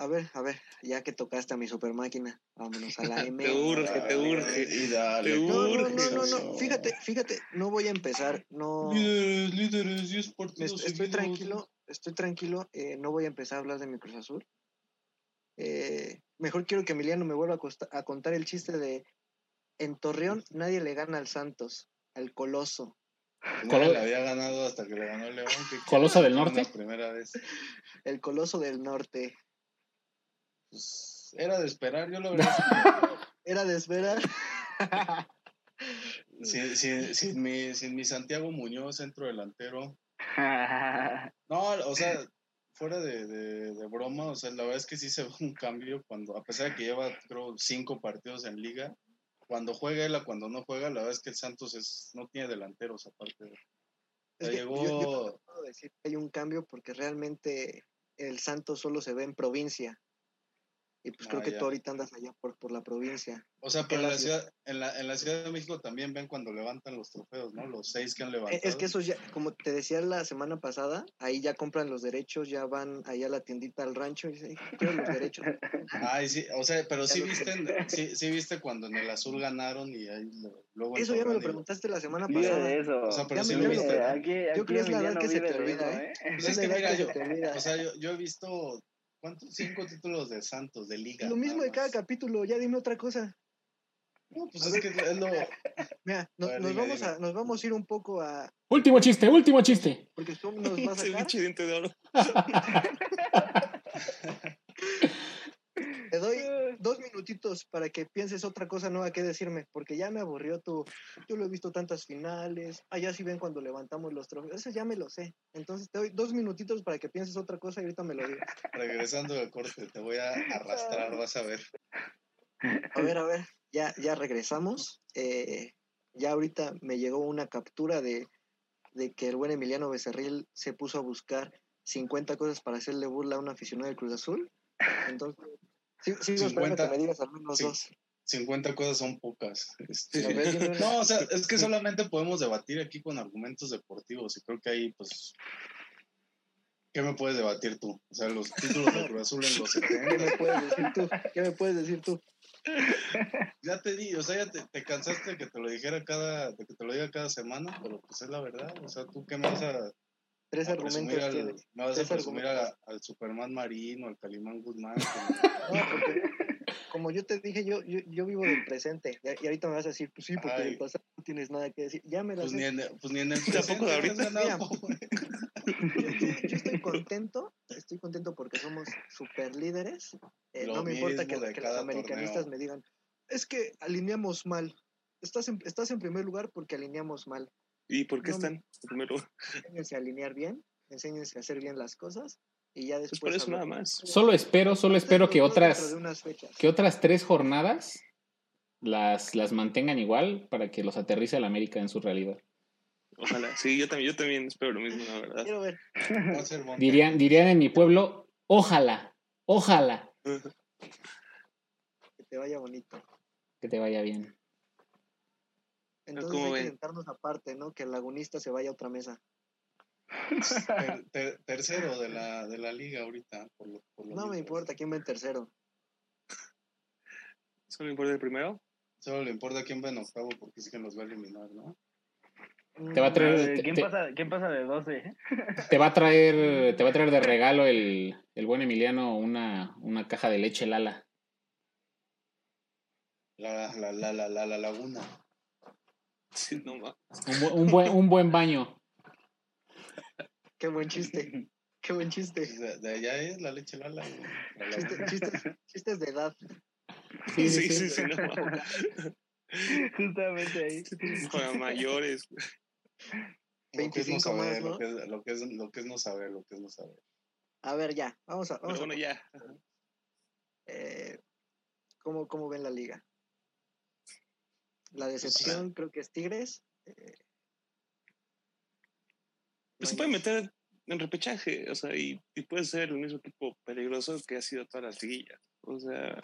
A ver, a ver, ya que tocaste a mi super máquina, vámonos a la M. Te urge, te urge. Y dale, Te No, no, no, no, fíjate, fíjate, no voy a empezar, no, Líderes, líderes, 10 me partidos est- estoy seguidos. tranquilo, estoy tranquilo, eh, no voy a empezar a hablar de mi Cruz Azul. Eh, mejor quiero que Emiliano me vuelva a, costa- a contar el chiste de en Torreón nadie le gana al Santos, al Coloso. Le había ganado hasta que le ganó el León. Coloso del Norte. La primera vez. El Coloso del Norte. Pues, era de esperar, yo la verdad. Era de esperar. sin, sin, sin mi, sin mi Santiago Muñoz, centro delantero. No, o sea, fuera de, de, de broma, o sea, la verdad es que sí se ve un cambio cuando, a pesar de que lleva, creo, cinco partidos en liga, cuando juega él a cuando no juega, la verdad es que el Santos es, no tiene delanteros aparte. de- Es que llegó, yo- yo- puedo decir que hay un cambio porque realmente el Santos solo se ve en provincia. Y pues creo Ah, que ya. tú ahorita andas allá por, por la provincia. o sea, pero en la, la ciudad, en, la, en la Ciudad de México también ven cuando levantan los trofeos, ¿no? Los seis que han Eh, levantado. Es que esos ya, como te decía la semana pasada, ahí ya compran los derechos, ya van allá a la tiendita al rancho y dicen, "Ay, quiero los derechos. Ay, sí, o sea, pero sí viste, sí, sí viste cuando en el azul ganaron y ahí lo- luego Eso ya me lo preguntaste la semana pasada. de eso. O sea, pero Ya sí me- lo viste. Aquí, Yo creo es la edad Emiliano que se te vive de olvida, eso, ¿eh? Pues Es la que edad mira, que se yo, te olvida. o sea, yo, yo he visto, ¿cuántos? Cinco títulos de Santos, de Liga. Lo mismo de cada capítulo, ya dime otra cosa. No, pues es que es lo... Mira, nos, A ver, nos dime, vamos a, nos vamos a ir un poco a. Último chiste, último chiste. Porque tú nos vas a sacar. de oro. Minutitos para que pienses otra cosa nueva que decirme, porque ya me aburrió tu. Yo lo he visto tantas finales. Allá sí ven cuando levantamos los trofeos. Eso ya me lo sé. Entonces te doy dos minutitos para que pienses otra cosa y ahorita me lo digas. Regresando del corte, te voy a arrastrar, vas a ver. A ver, a ver, ya, ya regresamos. Eh, ya ahorita me llegó una captura de, de que el buen Emiliano Becerril se puso a buscar 50 cosas para hacerle burla a un aficionado del Cruz Azul. Entonces, sí, esperando 50, que me digas al menos sí. dos. 50 cosas son pocas. Este. No, o sea, es que solamente podemos debatir aquí con argumentos deportivos y creo que ahí, pues, ¿qué me puedes debatir tú? O sea, los títulos de Cruz Azul en los ¿Qué 70. me puedes decir tú? ¿Qué me puedes decir tú? Ya te di, o sea, ya te, te cansaste de que te lo dijera cada, de que te lo diga cada semana, pero pues es la verdad. O sea, tú qué me vas a, Tres a argumentos al, tienes. me vas a presumir a- al Superman Marino, al Calimán Guzmán. que- No, porque como yo te dije, yo, yo, yo vivo del presente. Y, ahorita me vas a decir, pues sí, porque del pasado no tienes nada que decir. Ya me la Pues ni, en, pues ni en el Tampoco de ahorita. Yo, estoy contento, estoy contento porque somos super líderes. Eh, Lo no me importa que, que los americanistas torneo. me digan, es que alineamos mal. Estás en, estás en primer lugar porque alineamos mal. ¿Y por qué No están en primer lugar? Enséñense a alinear bien, enséñense a hacer bien las cosas y ya Pues después. por eso hablar. nada más. Solo espero, solo espero que otras, que otras tres jornadas las, las mantengan igual para que los aterrice el América en su realidad. Ojalá. Sí, yo también, yo también espero lo mismo, la verdad. Quiero ver. Va a ser bonito. Dirían, dirían en mi pueblo, ojalá, ojalá que te vaya bonito. que te vaya bien. Entonces ¿cómo hay que ven? sentarnos aparte, ¿no? Que el lagunista se vaya a otra mesa. Ter- ter- tercero de la, de la liga ahorita. Por lo, por lo No me importa quién va en tercero. ¿Solo importa el primero? Solo le importa quién va en octavo porque sí que nos va a eliminar, ¿no? Te va a traer, te, ¿Quién, te- pasa, ¿Quién pasa de 12? te va a traer, te va a traer de regalo el, el buen Emiliano una, una caja de leche Lala. La, la, la, la, la, la laguna. Sí, no más. Un, bu- un buen, un buen baño. Qué buen chiste. Qué buen chiste. De, de allá es la leche lala. güey. La Chiste- chistes, chistes de edad. Sí, Sí, sí, sí, sí. no. Justamente ahí. Para mayores. Lo que es 25 no más, lo que es, lo que es, lo que es no saber, lo que es no saber. A ver, ya. Vamos a. Pero Vamos a bueno, ya. eh, ¿cómo, ¿Cómo ven la liga? La decepción creo que es Tigres. eh, Pues se puede meter en repechaje, o sea, y, y puede ser el mismo equipo peligroso que ha sido todas las liguillas. O sea,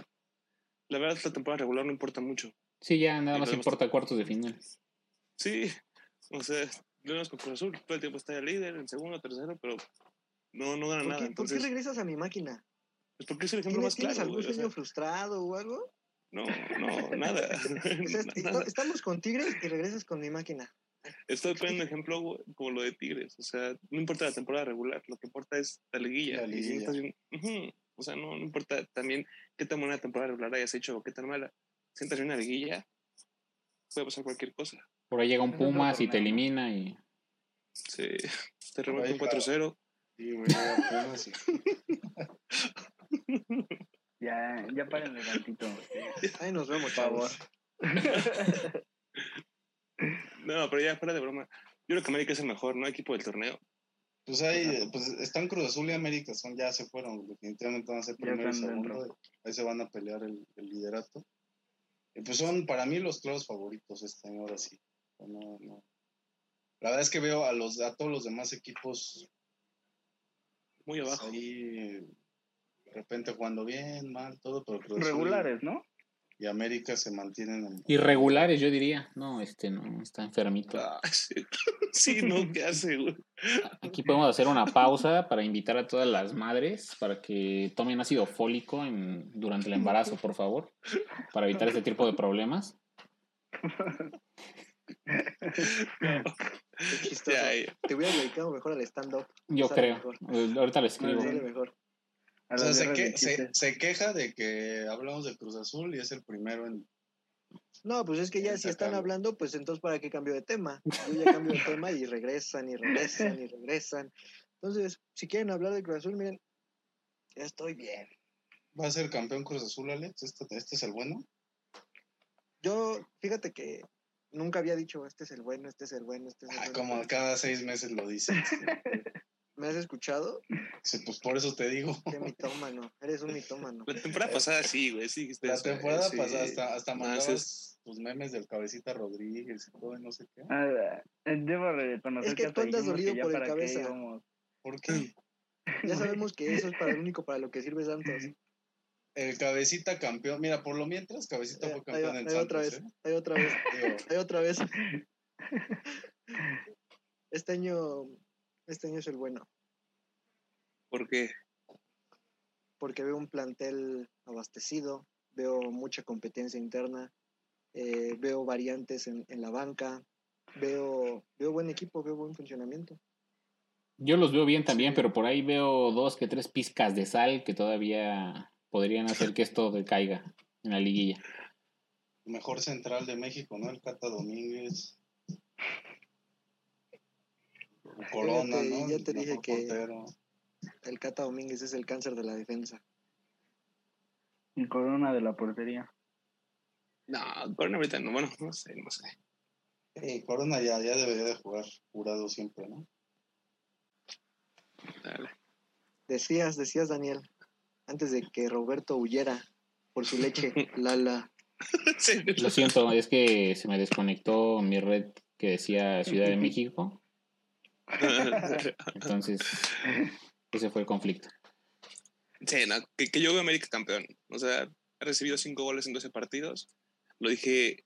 la verdad, la temporada regular no importa mucho. Sí, ya nada Y más importa cuartos de final. Sí, o sea, lo vemos con Cruz Azul, todo el tiempo está el líder, en segundo, tercero, pero no, no gana ¿Por nada. qué, por qué regresas a mi máquina? pues porque es el ejemplo ¿Tienes, más tienes claro. algún güey, o sueño sea, frustrado o algo? No, no, nada. O sea, est- Nada. estamos con Tigres y regresas con mi máquina. Estoy poniendo un ejemplo como lo de Tigres. O sea, no importa la temporada regular, lo que importa es la liguilla. La Y estás bien-. O sea, no, no importa también qué tan buena temporada regular hayas hecho o qué tan mala. Si entras en una liguilla, puede pasar cualquier cosa. Por ahí llega un Pumas y te elimina y Sí, te remonta un 4-0. Sí, güey, ya Pumas y- Ya, ya párenle tantito. Ahí nos vemos, Por favor. chavos. No, pero ya fuera de broma. Yo creo que América es el mejor, ¿no? Equipo del torneo. Pues ahí, pues están Cruz Azul y América, son, ya se fueron, definitivamente van a ser primero y segundo, ahí se van a pelear el, el liderato. Y pues son para mí los claros favoritos este año, ahora sí. No, no. La verdad es que veo a los a todos los demás equipos Muy pues, abajo. ahí de repente jugando bien, mal, todo, pero Cruz Regulares, ¿no? y América se mantienen en, irregulares, yo diría. No, este no, está enfermito. Ah, sí. sí, no, ¿qué hace, güey? Aquí podemos hacer una pausa para invitar a todas las madres para que tomen ácido fólico en, durante el embarazo, por favor, para evitar este tipo de problemas. Qué. Ya, ya. Te hubiera dedicado mejor al stand-up. Yo creo. mejor. Eh, Ahorita lo escribo. Mejor. A O sea, se, que- se, se queja de que hablamos de Cruz Azul y es el primero en... No, pues es que ya si están hablando, pues entonces ¿para qué cambio de tema? Yo ya cambio de tema y regresan y regresan y regresan. Entonces, si quieren hablar de Cruz Azul, miren, ya estoy bien. ¿Va a ser campeón Cruz Azul, Alex? ¿Este, este es el bueno? Yo, fíjate que nunca había dicho, este es el bueno, este es el bueno, este es el Ah, bueno. como cada seis meses lo dices. ¿Me has escuchado? Sí, pues por eso te digo. Qué mitómano, eres un mitómano. La temporada pasada sí, güey, sí. dijiste La eso, temporada sí. pasada hasta, hasta Más mandabas es- tus memes del cabecita Rodríguez y todo, no sé qué. Ah, eh, debo reconocer Es que hasta tú andas que dolido por el para qué cabeza. íbamos. ¿Por qué? Ya sabemos que eso es para lo único para lo que sirve Santos. El cabecita campeón. Mira, por lo mientras, cabecita fue Eh, Ahí, campeón va, en otra Santos. vez, ¿eh? ahí otra vez, ahí otra vez. Este año, este año es el bueno, ¿Por qué? porque veo un plantel abastecido, veo mucha competencia interna, eh, veo variantes en, en la banca, veo, veo buen equipo, veo buen funcionamiento. Yo los veo bien también, pero por ahí veo dos que tres pizcas de sal que todavía podrían hacer que esto decaiga en la liguilla. Mejor central de México, ¿no? El Cata Domínguez. Corona, te- ¿no? ya El te dije que- portero. El Cata Domínguez es el cáncer de la defensa. Y Corona de la portería. No, Corona ahorita no, bueno, no sé, no sé. Sí, Corona ya, ya debería de jugar jurado siempre, ¿no? Dale. Decías, decías, Daniel, antes de que Roberto huyera por su leche, Lala. Sí. Lo siento, es que se me desconectó mi red que decía Ciudad de México, entonces ese fue el conflicto. Sí, no, que, que yo veo América campeón. O sea, ha recibido cinco goles en 12 partidos. Lo dije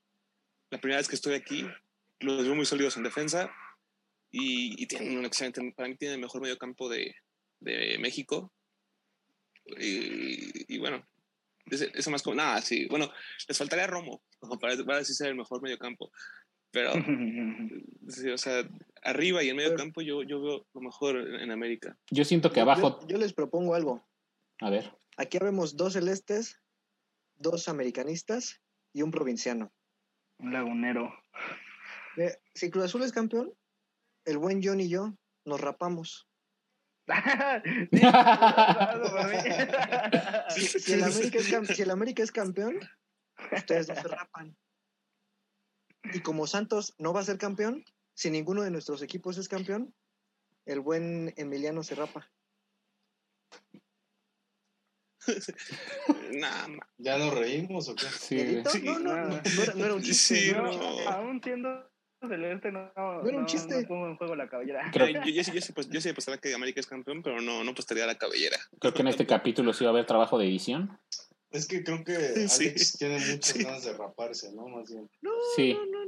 la primera vez que estoy aquí. Los veo muy sólidos en defensa. Y, y tienen un excelente. Para mí, tienen el mejor medio campo de, de México. Y, y bueno, eso más como. Nada, sí. Bueno, les faltaría Romo para, para así ser el mejor medio campo. Pero, sí, o sea, arriba y en medio Pero- campo yo, yo veo lo mejor en, América. Yo siento que abajo, Yo, yo les propongo algo. a ver, Aquí vemos dos celestes, dos americanistas y un provinciano. Un lagunero. Si Cruz Azul es campeón, el buen John y yo nos rapamos. Si, si el América es si el América es campeón, ustedes no se rapan. Y como Santos no va a ser campeón, si ninguno de nuestros equipos es campeón, el buen Emiliano se rapa. Nah, ¿Ya nos reímos o qué? sí, ¿Miguelito? Sí, no, no, no, era, no era un chiste. Sí, no era un no. chiste. Aún siendo celeste, no, no, era un chiste. no pongo en juego la cabellera. Creo- yo, yo, sí- yo, sí, pues, yo sí apostaría que América es campeón, pero no, no apostaría a la cabellera. creo que en este capítulo sí va a haber trabajo de edición. Es que creo que Alex Sí. tiene muchas Sí. ganas de raparse, ¿no? Más bien. No, Sí. no, no, no.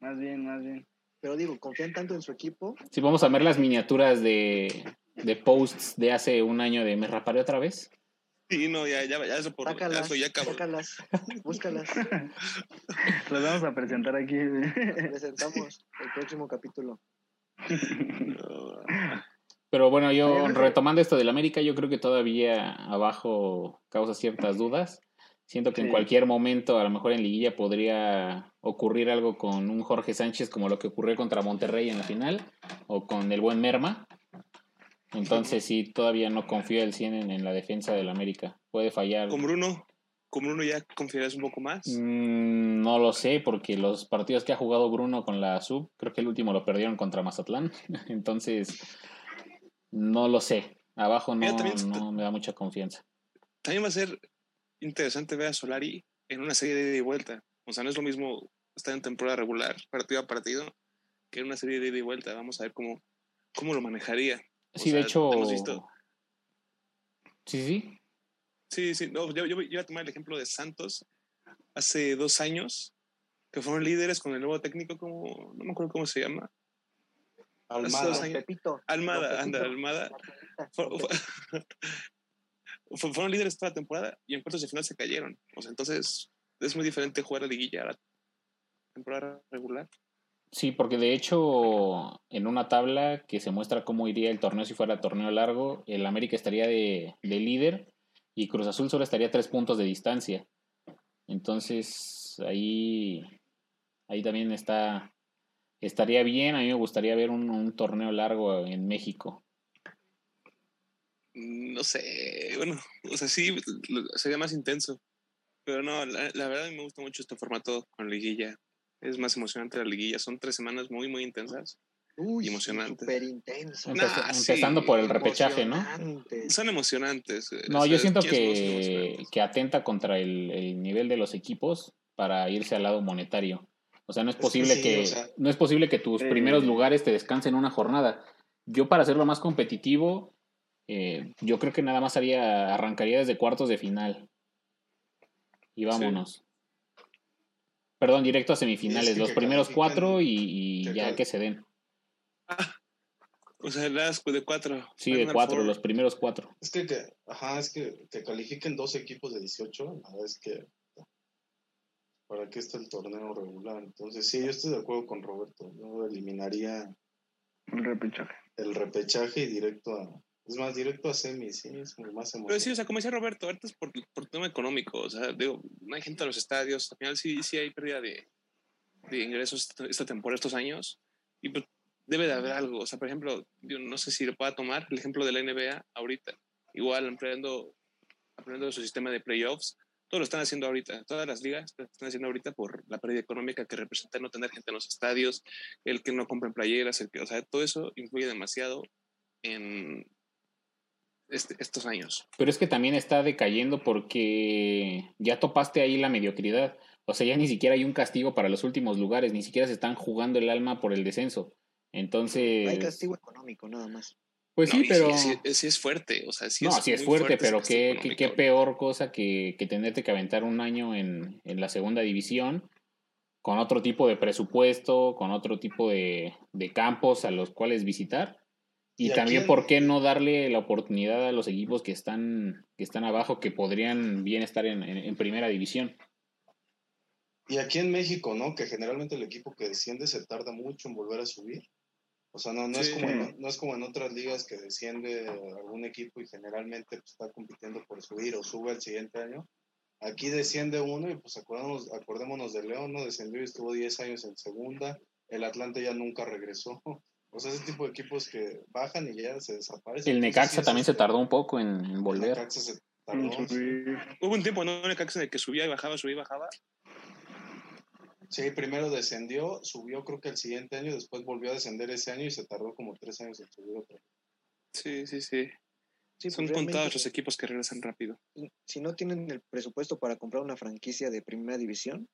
Más bien, más bien. Pero digo, confían tanto en su equipo. Sí, vamos a ver las miniaturas de, de posts de hace un año de me raparé otra vez. Sí, no, ya, ya, ya eso por ya Sácalas, ya cabrón. sácalas, búscalas. Los vamos a presentar aquí. Presentamos el próximo capítulo. Pero bueno, yo retomando esto del América, yo creo que todavía abajo causa ciertas dudas. Siento que en Sí. cualquier momento, a lo mejor en liguilla, podría ocurrir algo con un Jorge Sánchez como lo que ocurrió contra Monterrey en la final, o con el buen Merma. Entonces sí, todavía no confío al 100 en, en la defensa del América. Puede fallar. Con Bruno, con Bruno ya confiarías un poco más. Mm, no lo sé, porque los partidos que ha jugado Bruno con la sub, creo que el último lo perdieron contra Mazatlán. Entonces, no lo sé. Abajo no, Mira, no me da mucha confianza. También va a ser interesante ver a Solari en una serie de ida y vuelta. O sea, no es lo mismo estar en temporada regular, partido a partido, que en una serie de ida y vuelta. Vamos a ver cómo, cómo lo manejaría. O Sí, de hecho. hemos visto- Sí, sí. Sí, sí, no, yo, yo, yo iba a tomar el ejemplo de Santos hace dos años, que fueron líderes con el nuevo técnico, como, no me acuerdo cómo se llama. Almada. Pepito. Almada, Don anda, Pepito. Almada. Fueron líderes toda la temporada y en cuartos de final se cayeron. O sea, entonces es muy diferente jugar a liguilla a la temporada regular. Sí, porque de hecho, en una tabla que se muestra cómo iría el torneo si fuera torneo largo, el América estaría de, de líder y Cruz Azul solo estaría a tres puntos de distancia. Entonces, ahí, ahí también está, estaría bien. A mí me gustaría ver un, un torneo largo en México. No sé, bueno, o sea, sí, sería más intenso. Pero no, la, la verdad me gusta mucho este formato con liguilla. Es más emocionante la liguilla. Son tres semanas muy, muy intensas. Uy, emocionante. Súper intenso. Empe- Nah, sí, empezando por el repechaje, ¿no? Son emocionantes. eh, No, o yo siento que, emocionantes. que atenta contra el, el nivel de los equipos para irse al lado monetario. O sea, no es posible sí, que, o sea- no es posible que tus Eh. primeros lugares te descansen una jornada. Yo para hacerlo más competitivo, eh, yo creo que nada más haría, arrancaría desde cuartos de final. Y vámonos. Perdón, directo a semifinales. que los que primeros cuatro y, y que ya que se den. O sea, las de cuatro. Sí, de cuatro, Four. los primeros cuatro. Es que, que- ajá, es que, que califiquen dos equipos de 18, la verdad es que para qué está el torneo regular. Entonces, sí, yo estoy de acuerdo con Roberto. Yo eliminaría El repechaje. el repechaje y directo a Es más, directo a semi, sí, es más Pero sí, o emocionante. sea, como decía Roberto, ahorita es por, por tema económico, o sea, digo, no hay gente a los estadios, al final sí, sí hay pérdida de, de ingresos esta, temporada, estos años, y pues debe de haber algo, o sea, por ejemplo, yo no sé si lo pueda tomar el ejemplo de la NBA ahorita, igual aprendiendo, aprendiendo su sistema de playoffs, todo lo están haciendo ahorita, todas las ligas lo están haciendo ahorita por la pérdida económica que representa no tener gente en los estadios, el que no compren playeras, el que, o sea, todo eso influye demasiado en este- estos años. Pero es que también está decayendo porque ya topaste ahí la mediocridad. O sea, ya ni siquiera hay un castigo para los últimos lugares, ni siquiera se están jugando el alma por el descenso. Entonces, Hay castigo económico, nada más. pues No, sí, pero... sí, sí- sí es fuerte, o sea, sí no, es sí es fuerte, pero qué, qué, qué peor cosa que, que tenerte que aventar un año en, en la segunda división con otro tipo de presupuesto, con otro tipo de, de campos a los cuales visitar. Y, ¿Y a también? ¿por qué no darle la oportunidad a los equipos que están, que están abajo, que podrían bien estar en, en- en primera división? Y aquí en México, ¿no? Que generalmente el equipo que desciende se tarda mucho en volver a subir. O sea, no, no, es, como en, no es como en otras ligas que desciende algún equipo y generalmente pues, está compitiendo por subir o sube el siguiente año. Aquí desciende uno y pues acordémonos, acordémonos de León, ¿no? Descendió y estuvo 10 años en segunda. El Atlante ya nunca regresó. O sea, ese tipo de equipos que bajan y ya se desaparecen. El Entonces, Necaxa también se tardó un poco en, en el volver. Necaxa se tardó, sí. Hubo un tiempo, ¿no? En el Necaxa en el que subía y bajaba, subía y bajaba. Sí, primero descendió, subió creo que el siguiente año, después volvió a descender ese año y se tardó como tres años en subir otra vez. Sí, sí, sí. Sí, Son pues, contados los equipos que regresan rápido. Si no tienen el presupuesto para comprar una franquicia de primera división,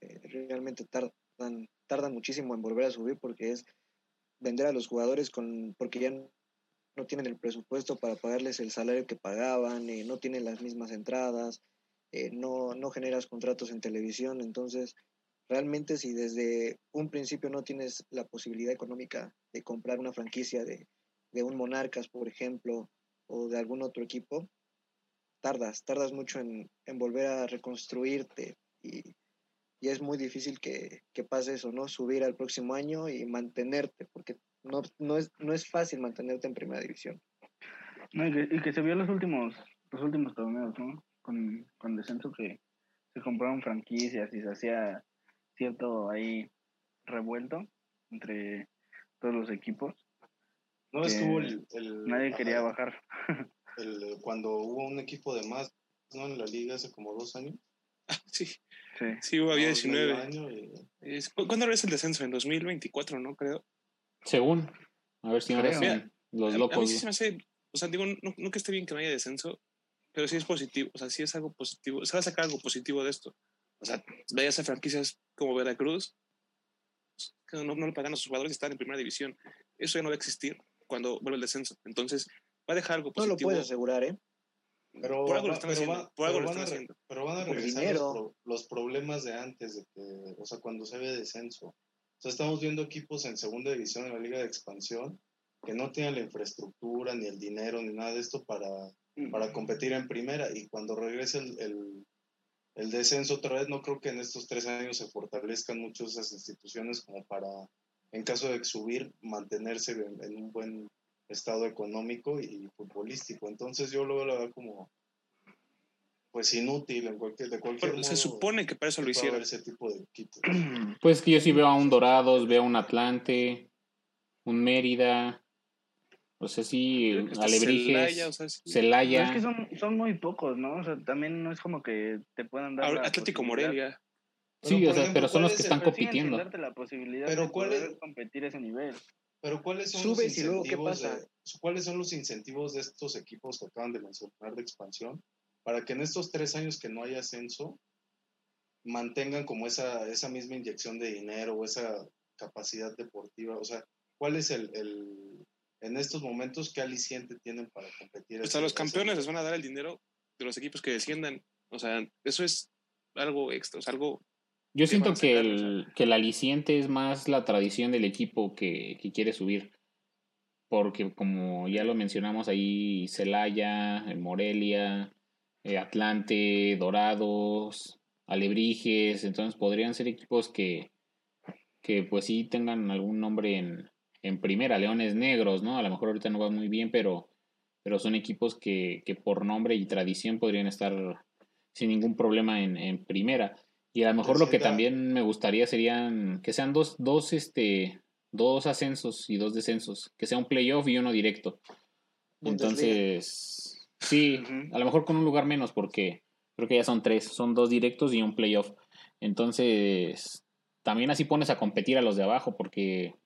eh, realmente tardan, tardan muchísimo en volver a subir porque es vender a los jugadores con porque ya no tienen el presupuesto para pagarles el salario que pagaban, eh, no tienen las mismas entradas, eh, no, no generas contratos en televisión, entonces realmente si desde un principio no tienes la posibilidad económica de comprar una franquicia de, de un Monarcas, por ejemplo, o de algún otro equipo, tardas, tardas mucho en, en volver a reconstruirte y, y es muy difícil que, que pase eso, ¿no? Subir al próximo año y mantenerte, porque no, no, es, no es fácil mantenerte en primera división. No, y, que, y que se vio los últimos, los últimos torneos, ¿no? Con, con descenso que se compraron franquicias y se hacía cierto ahí revuelto entre todos los equipos. No es Que que hubo el, el- Nadie ajá, quería bajar. el- cuando hubo un equipo de más, ¿no? En la liga hace como dos años. Sí, Sí. sí, hubo, había No, medio 19. año y- Es- ¿cu- ¿Cuándo es el descenso? En 2024, ¿no? Creo. Según. A ver si no Mira, los A- A, mí locos. sí se me hace, o sea, digo, no, no que esté bien que no haya descenso, pero sí es positivo, o sea, sí es algo positivo, se va a sacar algo positivo de esto. O sea, vayas a franquicias como Veracruz, que no, no le pagan a sus jugadores y están en primera división. Eso ya no va a existir cuando vuelve el descenso. Entonces, va a dejar algo No positivo. lo puedes asegurar, ¿eh? Pero, Por algo lo va- están pero haciendo, van a regresar dinero. los, pro- los problemas de antes, de que, o sea, cuando se ve descenso. O sea, estamos viendo equipos en segunda división en la liga de expansión que no tienen la infraestructura, ni el dinero, ni nada de esto para, para competir en primera. Y cuando regrese el, el, el descenso otra vez, no creo que en estos tres años se fortalezcan mucho esas instituciones como para, en caso de subir, mantenerse en, en un buen estado económico y futbolístico. Entonces yo lo veo la verdad como pues inútil en cualquier, de cualquier Pero modo. se supone que para eso lo hicieron. ese tipo de. Pues que yo sí veo a un Dorados, veo a un Atlante, un Mérida, o sea, sí, Alebrijes, Celaya, o sea, sí. Pero Celaya. es que son, son muy pocos, ¿no? O sea, también no es como que te puedan dar. Ahora, la Atlético Morelia. Sí, o sea, ejemplo, pero son ¿cuál los que están compitiendo. darte la posibilidad Pero de ¿cuál poder es- competir a ese nivel. Pero ¿cuáles son Subes los y luego, ¿qué incentivos pasa? de- cuáles son los incentivos de estos equipos que acaban de mencionar de expansión para que en estos tres años que no haya ascenso mantengan como esa, esa misma inyección de dinero o esa capacidad deportiva? O sea, ¿cuál es el, el en estos momentos qué aliciente tienen para competir? Pues a los campeones les van a dar el dinero de los equipos que desciendan. O sea, eso es algo extra, o sea, algo Yo siento que el, que el aliciente es más la tradición del equipo que, que quiere subir. Porque como ya lo mencionamos ahí, Celaya, Morelia, eh, Atlante, Dorados, Alebrijes, entonces podrían ser equipos que, que pues sí tengan algún nombre en, en primera, Leones Negros, ¿no? A lo mejor ahorita no va muy bien, pero pero son equipos que, que por nombre y tradición podrían estar sin ningún problema en, en primera. Y a lo mejor lo que también me gustaría serían que sean dos, dos, este, dos ascensos y dos descensos, que sea un playoff y uno directo. Entonces, sí, a lo mejor con un lugar menos, porque creo que ya son tres, son dos directos y un playoff. Entonces, también así pones a competir a los de abajo, porque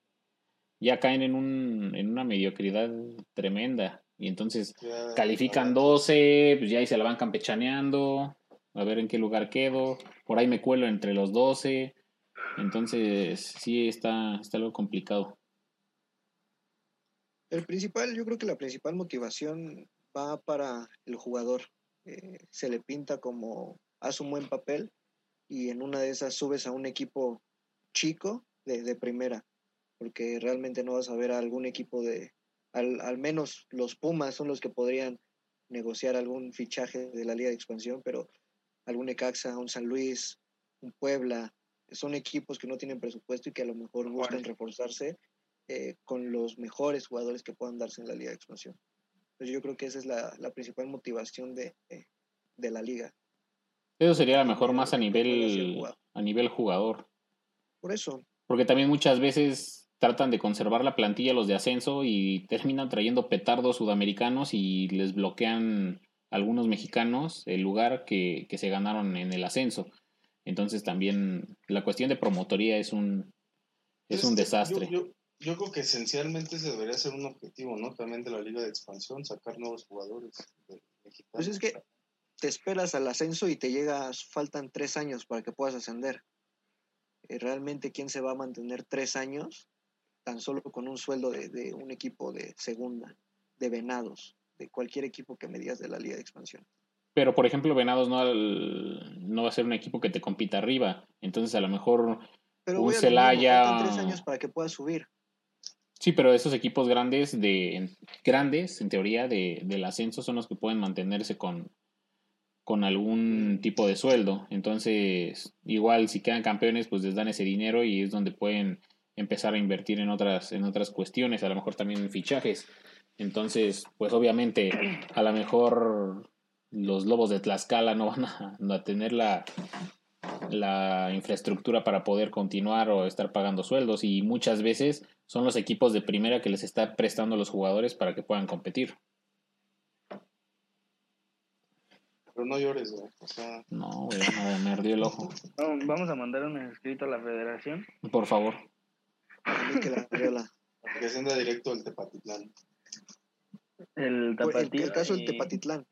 ya caen en, un, en una mediocridad tremenda. Y entonces califican ahora, 12, pues ya ahí se la van campechaneando, a ver en qué lugar quedo, por ahí me cuelo entre los 12, entonces sí está, está algo complicado. El principal, yo creo que la principal motivación va para el jugador. Eh, se le pinta como hace un buen papel y en una de esas subes a un equipo chico de, de primera, porque realmente no vas a ver a algún equipo de, al, al menos los Pumas son los que podrían negociar algún fichaje de la Liga de Expansión, pero algún Necaxa, un San Luis, un Puebla, son equipos que no tienen presupuesto y que a lo mejor buscan reforzarse eh, con los mejores jugadores que puedan darse en la Liga de Expansión. Entonces yo creo que esa es la, la principal motivación de, eh, de la liga. Eso sería mejor más a nivel, a nivel jugador, Por eso, porque también muchas veces tratan de conservar la plantilla los de ascenso y terminan trayendo petardos sudamericanos y les bloquean algunos mexicanos el lugar que, que se ganaron en el ascenso. Entonces también la cuestión de promotoría es un, es un desastre. Yo, yo- yo creo que esencialmente ese debería ser un objetivo, ¿no? También de la Liga de Expansión, sacar nuevos jugadores de- mexicanos. pues es que te esperas al ascenso y te llegas, faltan tres años para que puedas ascender. Eh, realmente, ¿quién se va a mantener tres años tan solo con un sueldo de, de un equipo de segunda, de Venados, de cualquier equipo que me digas de la Liga de Expansión? Pero, por ejemplo, Venados no, al- no va a ser un equipo que te compita arriba. Entonces, a lo mejor, Pero Un Celaya- tres años para que puedas subir. sí, pero esos equipos grandes, de grandes en teoría, de, del ascenso, son los que pueden mantenerse con, con algún tipo de sueldo. Entonces, igual si quedan campeones, pues les dan ese dinero y es donde pueden empezar a invertir en otras, en otras cuestiones, a lo mejor también en fichajes. Entonces, pues obviamente, a lo mejor los lobos de Tlaxcala no van a, no a tener la, la infraestructura para poder continuar o estar pagando sueldos y muchas veces son los equipos de primera que les está prestando a los jugadores para que puedan competir. Pero no llores, güey. O sea, No, güey, me, me ardió el ojo. Vamos vamos a mandar un escrito a la federación. Por favor. Que la que ascienda directo el Tepatitlán. El Por el, el caso del y- Tepatitlán,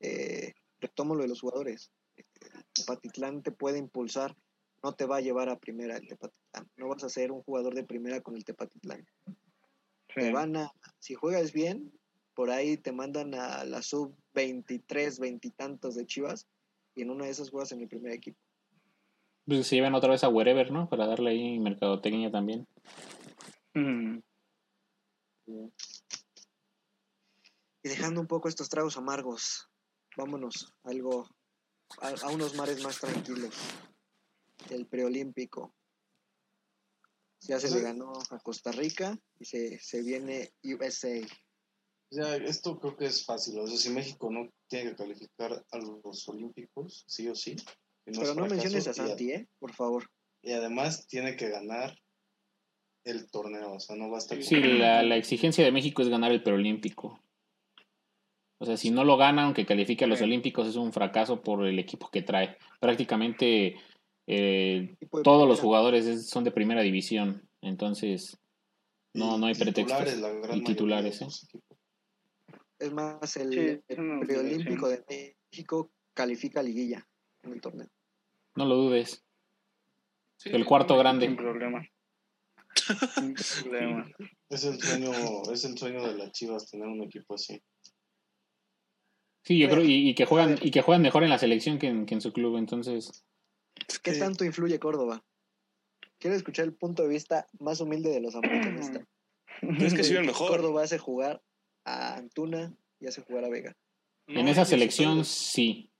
eh, retomo lo de los jugadores. El Tepatitlán te puede impulsar, no te va a llevar a primera el Tepatitlán. No vas a ser un jugador de primera con el Tepatitlán. Sí. Te van a, si juegas bien, por ahí te mandan a la sub 23, veintitantos de Chivas, y en una de esas juegas en el primer equipo. Pues se llevan otra vez a Wherever, ¿no? Para darle ahí mercadotecnia también. Mm, Y dejando un poco estos tragos amargos, vámonos a algo, a, a unos mares más tranquilos. El preolímpico. Ya se le ganó a Costa Rica y se, se viene USA. Ya, esto creo que es fácil. O sea, si México no tiene que calificar a los Olímpicos, sí o sí. Pero no menciones a Santi, ¿eh? Por favor. Y además tiene que ganar el torneo. O sea, no basta con- Sí, la, la exigencia de México es ganar el preolímpico. O sea, si no lo gana, aunque califique a los Sí. olímpicos, es un fracaso por el equipo que trae. Prácticamente eh, todos los jugadores es- son de primera división. Entonces, no, y no hay titulares, pretextos. la gran Y titulares, de ¿eh? Es más, el, Sí, el preolímpico de México califica a liguilla en el torneo. No lo dudes. Sí, El cuarto Sin grande. problema. Sin problema. Es el sueño, es el sueño de las Chivas tener un equipo así. Sí, yo creo, y, y que juegan, y que juegan mejor en la selección que en, que en su club, entonces. ¿Qué Sí. tanto influye Córdoba? Quiero escuchar el punto de vista más humilde de los americanistas. ¿Crees que sí el mejor? Córdoba hace jugar a Antuna y hace jugar a Vega. No, en esa selección sí.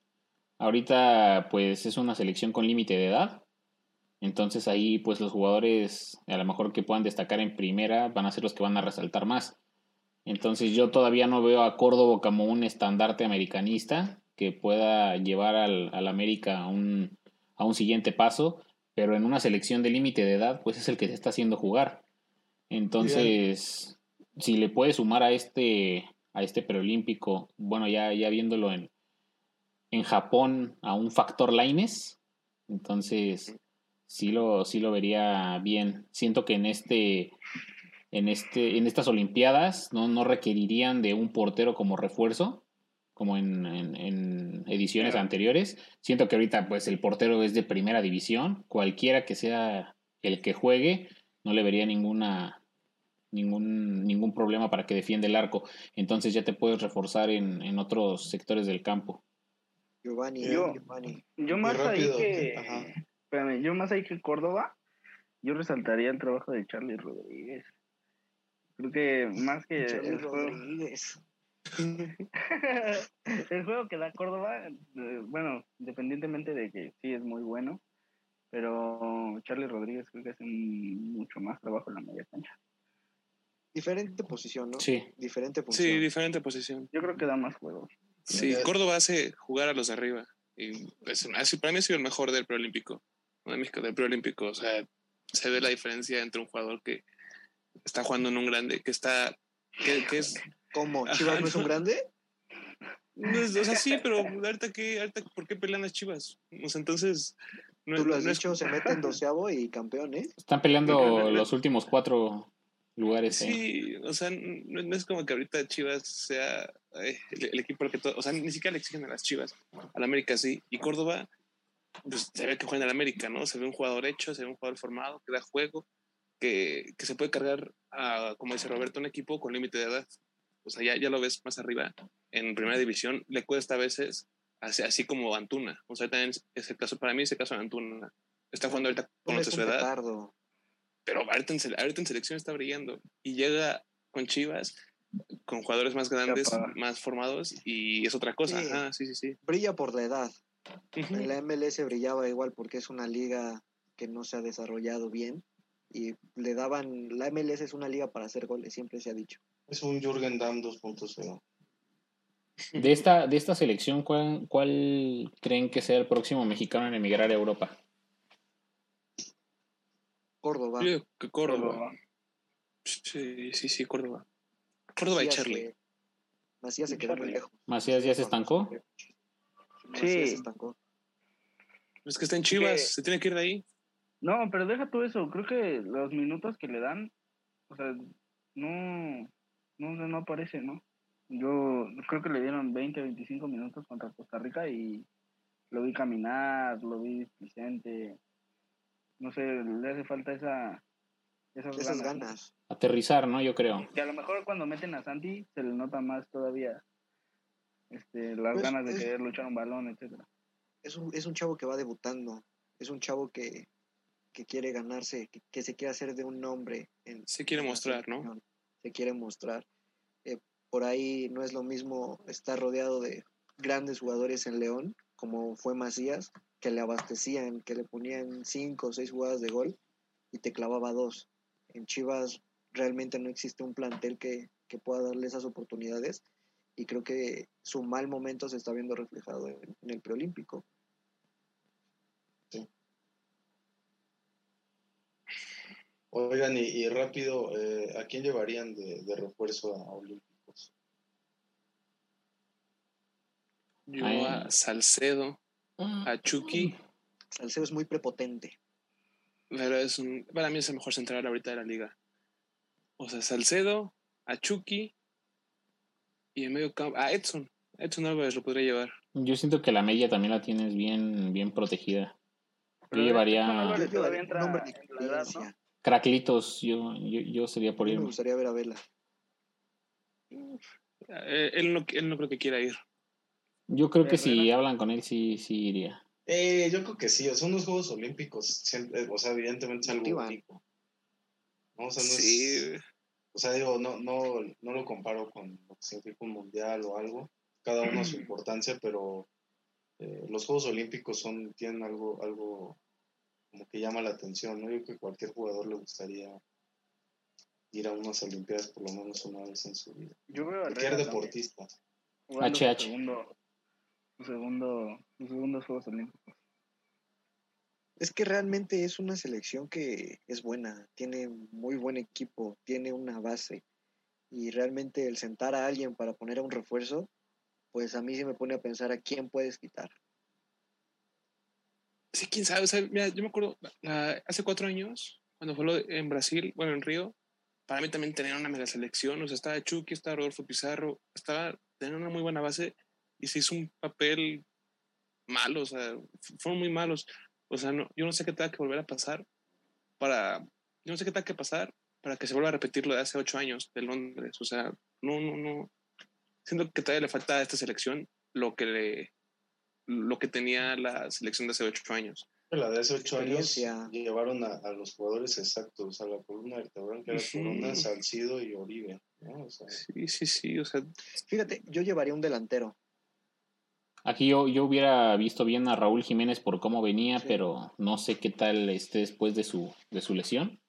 Ahorita pues es una selección con límite de edad. Entonces ahí pues los jugadores a lo mejor que puedan destacar en primera van a ser los que van a resaltar más. Entonces yo todavía no veo a Córdoba como un estandarte americanista que pueda llevar al, al América a un, a un siguiente paso, pero en una selección de límite de edad, pues es el que se está haciendo jugar. Entonces, si le puede sumar a este, a este preolímpico, bueno, ya, ya viéndolo en, en Japón a un factor Laines, entonces sí lo, sí lo vería bien. Siento que en este en, este, en estas Olimpiadas no, no requerirían de un portero como refuerzo, como en, en, ediciones anteriores. Siento que ahorita pues el portero es de primera división, cualquiera que sea el que juegue, no le vería ninguna ningún, ningún problema para que defienda el arco. Entonces ya te puedes reforzar en, en otros sectores del campo. Giovanni, Yo- Giovanni. Yo más ahí que. ajá. Espérame, yo más ahí que Córdoba, yo resaltaría el trabajo de Charlie Rodríguez. Creo que más que Charlie el juego, Rodríguez. el juego que da Córdoba, eh, bueno, independientemente de que sí es muy bueno, pero Charlie Rodríguez creo que hace un- mucho más trabajo en la media cancha. Diferente posición, ¿no? Sí. Diferente Sí, posición. diferente posición. Yo creo que da más juego. Sí, Córdoba hace jugar a los de arriba. Y pues, para mí ha sido el mejor del preolímpico. De México, del preolímpico. O sea, se ve la diferencia entre un jugador que está jugando en un grande, que está. que, que es. ¿Cómo? Ajá, ¿Chivas no es un grande? no es- o sea, sí, pero ahorita que. Ahorita, ¿Por qué pelean las chivas? O sea, entonces. No, Tú lo has no es- dicho, se mete en doceavo y campeón, ¿eh? Están peleando los últimos cuatro lugares. ¿eh? Sí, o sea, no, no es como que ahorita Chivas sea eh, el, el equipo al que todo, o sea, ni siquiera le exigen a las Chivas, al América sí, y Córdoba, pues se ve que juega en el América, ¿no? Se ve un jugador hecho, se ve un jugador formado, que da juego, que, que se puede cargar, a, como dice Roberto, un equipo con límite de edad. O sea, ya, ya lo ves más arriba, en primera división, le cuesta a veces, así, así como Antuna. O sea, también es el caso, para mí es el caso de Antuna. Está jugando ahorita con su edad petardo. pero ahorita en, ahorita en selección está brillando y llega con Chivas con jugadores más grandes, Capaz. más formados y es otra cosa. Sí. Ajá, sí, sí, sí. Brilla por la edad. En la MLS brillaba igual porque es una liga que no se ha desarrollado bien y le daban, la MLS es una liga para hacer goles, siempre se ha dicho. Es un Jürgen Damm 2.0. De esta, de esta selección, ¿cuál, ¿cuál creen que sea el próximo mexicano en emigrar a Europa? Córdoba. Yo que Córdoba. Córdoba. Sí, sí, sí, Córdoba. Córdoba y Charlie. se- Macías se quedó muy lejos. ¿Macías ya se estancó? Macías se Sí. estancó. Es que está en Chivas, Que- se tiene que ir de ahí. No, pero deja todo eso. Creo que los minutos que le dan, o sea, no, no, no aparece, ¿no? Yo creo que le dieron 20, 25 minutos contra Costa Rica y lo vi caminar, lo vi displicente. No sé, le hace falta esa, esas, Esas ganas. Aterrizar, ¿no? Yo creo. Que a lo mejor cuando meten a Santi se le nota más todavía este, las Pues, ganas de es- querer luchar un balón, etcétera. Es un, es un chavo que va debutando. Es un chavo que, que quiere ganarse, que, que se quiere hacer de un nombre. En, Se quiere en mostrar, ¿no? Se quiere mostrar. Eh, por ahí no es lo mismo estar rodeado de grandes jugadores en León, como fue Macías, que le abastecían, que le ponían cinco o seis jugadas de gol y te clavaba dos. En Chivas realmente no existe un plantel que, que pueda darle esas oportunidades y creo que su mal momento se está viendo reflejado en, en el preolímpico. Oigan, y, y rápido, eh, ¿a quién llevarían de, de refuerzo a Olímpicos? Yo Ay. a Salcedo, a Chucky, Salcedo es muy prepotente. pero es un, para mí es el mejor central ahorita de la liga. O sea, Salcedo, a Chucky y en medio campo, a Edson. Edson Álvarez lo podría llevar. Yo siento que la media también la tienes bien, bien protegida. Yo Pero llevaría Edson Álvarez Yo todavía llevaría un entra hombre de en la edad, ¿no? Craclitos, yo, yo, yo sería por mí me gustaría ver a Vela. Eh, él, no, él no creo que quiera ir. Yo creo que si hablan con él, sí, sí iría. Eh, yo creo que sí, son los Juegos Olímpicos, siempre, o sea, evidentemente es algo único. ¿no? O sea, no Sí, es, o sea, digo, no, no, no lo comparo con lo que significa un mundial o algo, cada uno a su importancia, pero eh, los Juegos Olímpicos son, tienen algo, algo como que llama la atención, ¿no? Yo creo que cualquier jugador le gustaría ir a unas Olimpiadas por lo menos una vez en su vida. Yo veo a Cualquier deportista. HH. segundo, su segundo, segundos Juegos Olímpicos. Es que realmente es una selección que es buena, tiene muy buen equipo, tiene una base. Y realmente el sentar a alguien para poner a un refuerzo, pues a mí sí me pone a pensar a quién puedes quitar. Sí, quién sabe. O sea, mira, yo me acuerdo la- hace cuatro años, cuando fue en Brasil, bueno, en Río, para mí también tenían una mega selección. O sea, estaba Chucky, estaba Rodolfo Pizarro, estaba, tenían una muy buena base y se hizo un papel malo. O sea, fu- fueron muy malos. O sea, no, yo no sé qué tenga que volver a pasar para. Yo no sé qué tenga que pasar para que se vuelva a repetir lo de hace ocho años de Londres. O sea, no, no, no. Siento que todavía le falta a esta selección lo que le lo que tenía la selección de hace ocho años. La de hace ocho años llevaron a, a los jugadores exactos, a la columna vertebral, que era. Corona, Salcido y Oribe. ¿no? O sea, Sí, sí, sí. O sea, Fíjate, yo llevaría un delantero. Aquí yo, yo hubiera visto bien a Raúl Jiménez por cómo venía, Sí. pero no sé qué tal esté después de su, de su lesión.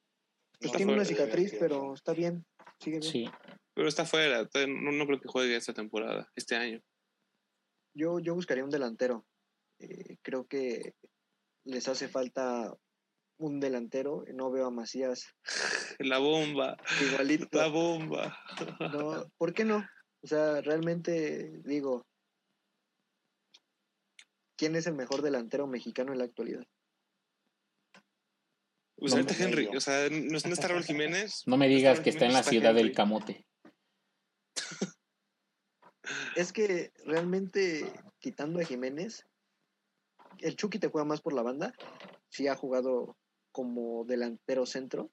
Pues tiene una cicatriz, pero está bien. Sigue bien. Sí. pero está fuera. No, no creo que juegue esta temporada, este año. Yo, yo buscaría un delantero. Eh, creo que les hace falta un delantero. No veo a Macías La bomba, igualito. la bomba. No, ¿Por qué no? O sea, realmente digo, ¿quién es el mejor delantero mexicano en la actualidad? Pues No, ahorita no, Henry, o sea, no, no está Raúl Jiménez. No me digas que está en la ciudad del camote. Es que realmente, quitando a Jiménez, el Chucky te juega más por la banda. Sí ha jugado como delantero centro,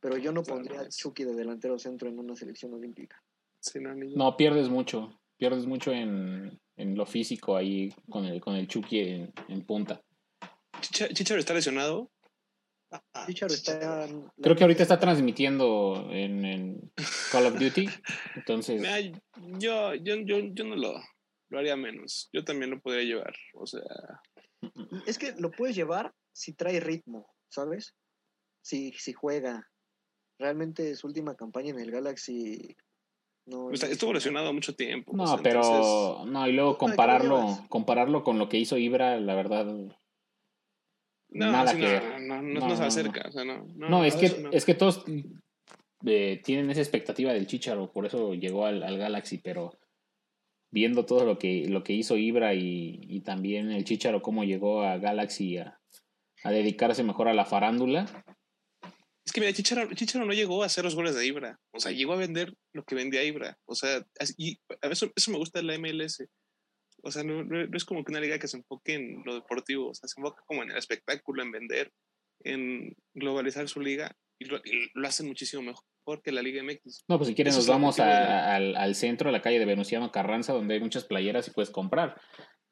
pero yo no pondría al es- Chucky de delantero centro en una selección olímpica. Sí, no, ni- No, pierdes mucho. Pierdes mucho en, en lo físico ahí con el, con el Chucky en, en punta. Chicha- Chicharo está lesionado. Chicharo está... Creo que ahorita está transmitiendo en, en Call of Duty. Entonces, Mira, yo, yo, yo, yo no lo, lo haría menos. Yo también lo podría llevar. O sea, Es que lo puedes llevar si trae ritmo, ¿sabes? Si, si juega. Realmente su última campaña en el Galaxy no... está- no estuvo lesionado mucho tiempo. o no, sea, pero entonces- no, y luego ¿Para qué lo compararlo, compararlo con lo que hizo Ibra, la verdad, no, nada sí, que no, ver. no, no, no, No, no se no, acerca. O sea, no, es que, es que todos eh, tienen esa expectativa del Chicharo, por eso llegó al, al Galaxy, pero viendo todo lo que, lo que hizo Ibra y, y también el Chicharo, cómo llegó a Galaxy a, a dedicarse mejor a la farándula, Es que mira, Chicharo, Chicharo no llegó a hacer los goles de Ibra. O sea, llegó a vender lo que vendía Ibra. O sea, y a eso, eso me gusta de la MLS. O sea, no, no- no es como que una liga que se enfoque en lo deportivo. O sea, se enfoca como en el espectáculo, en vender, en globalizar su liga. Y lo, y lo hacen muchísimo mejor que la Liga MX. no, pues si quieren Eso nos vamos a- al, al centro, a la calle de Venustiano Carranza, donde hay muchas playeras y puedes comprar.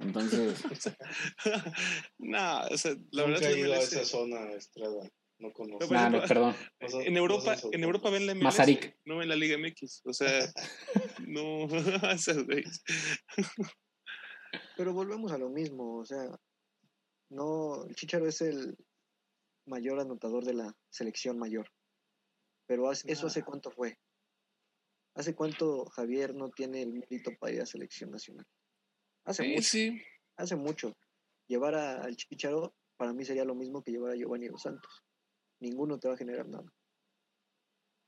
Entonces, no, o sea, la Nunca verdad es que a esa zona, Estrada. No conozco. No, perdón. En Europa, en Europa ven la MLS, Mazarik. no ven la Liga MX. O sea, no. Pero volvemos a lo mismo, o sea, no, el Chicharo es el mayor anotador de la selección mayor. Pero hace- eso hace cuánto fue. ¿Hace cuánto Javier no tiene el mérito para ir a selección nacional? Hace Sí, mucho, sí. hace mucho. Llevar a- al Chicharo para mí sería lo mismo que llevar a Giovanni Dos Santos. Ninguno te va a generar nada.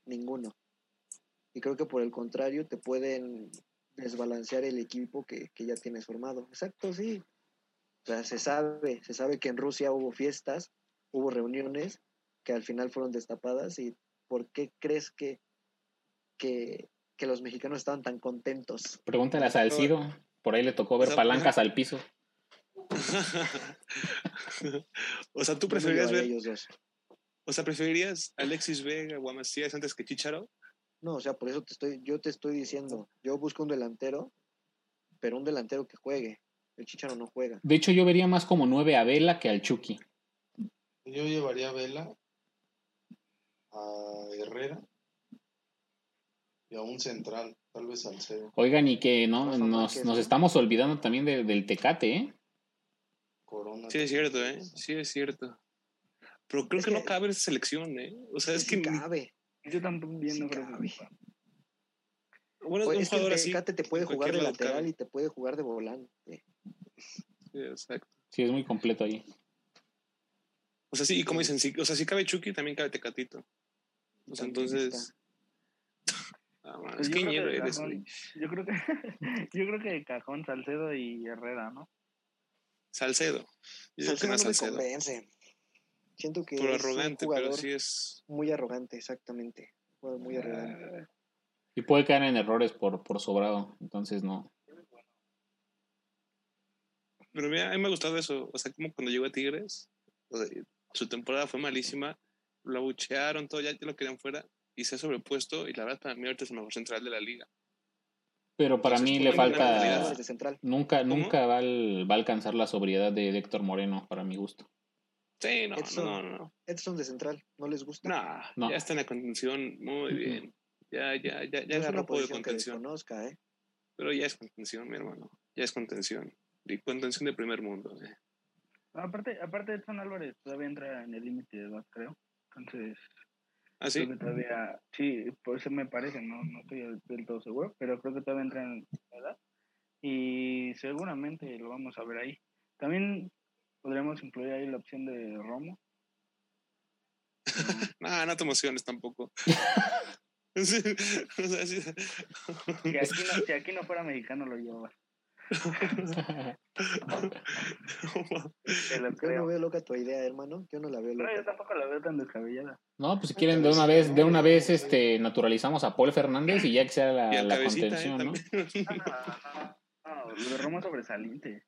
Ninguno. Y creo que por el contrario te pueden desbalancear el equipo que, que ya tienes formado. Exacto, sí. O sea, se sabe, se sabe que en Rusia hubo fiestas, hubo reuniones que al final fueron destapadas y ¿por qué crees que, que, que los mexicanos estaban tan contentos? Pregúntale a Salcido, por ahí le tocó ver O sea, palancas al piso. o sea, ¿tú preferirías ver, ellos dos. o sea, preferirías a Alexis Vega o a Macías antes que Chicharo? No, o sea, por eso te estoy, yo te estoy diciendo, yo busco un delantero, pero un delantero que juegue. El Chicharo no juega. De hecho, yo vería más como nueve a Vela que al Chucky. Yo llevaría a Vela, a Herrera y a un central, tal vez Salcedo. Oigan, y que no, Rafa nos, Márquez, nos ¿no? estamos olvidando también de- del Tecate, ¿eh? Corona. Sí, es cierto, ¿eh? Sí, es cierto. Pero creo Es que, no cabe esa selección, ¿eh? O sea, es Sí que ni- cabe. Yo también Sí no creo que. Bueno, Pues es el. Tecate te puede jugar de lateral cabe. y te puede jugar de volante. Sí, exacto. Sí, es muy completo ahí. O sea, sí, y como dicen, sí, o sea, si cabe Chucky, también cabe Tecatito. O sea, entonces. Ah, man, Pues es yo, que creo ñero eres, cajón, yo creo que yo creo que de cajón Salcedo y Herrera, ¿no? Salcedo. Yo creo que Salcedo no me Salcedo. convence. Siento que Por es arrogante, un pero jugador sí es. muy arrogante, exactamente. Muy arrogante. Ah, Y puede caer en errores por, por sobrado. Entonces no. Pero mira, a mí me ha gustado eso. O sea, como cuando llegó a Tigres, o sea, su temporada fue malísima, lo abuchearon, todo, ya, ya lo querían fuera, y se ha sobrepuesto, y la verdad para mí ahorita es el mejor central de la liga. Pero para Entonces, mí ¿por le falta. Nunca, nunca va, al- va a alcanzar la sobriedad de, de Héctor Moreno, para mi gusto. Sí, no, Edson. no, no. Edson de central, ¿no les gusta? Nah, No. ya está en la contención, muy Ujú. bien. Ya, ya, ya, ya no es un poco de contención. desconozca, ¿eh? Pero ya es contención, mi hermano. Ya es contención. Y contención de primer mundo. eh. Aparte, aparte Edson Álvarez todavía entra en el límite de edad, creo. Entonces, ¿Ah, sí? creo que todavía, sí, por eso me parece, no, no estoy del, del todo seguro, pero creo que todavía entra en edad. Y seguramente lo vamos a ver ahí. También podríamos incluir ahí la opción de Romo. Nah, no te emociones tampoco. Sí, o sea, sí. Si aquí no, si aquí no fuera mexicano lo lleva. Te lo Yo no veo loca tu idea, hermano. Yo no la veo No, yo loca. tampoco la veo tan descabellada. No, pues si quieren de una vez, de una vez este naturalizamos a Paul Fernández y ya que sea la, la ¿eh? contención, ¿no? No, no, no, lo de Romo es sobresaliente.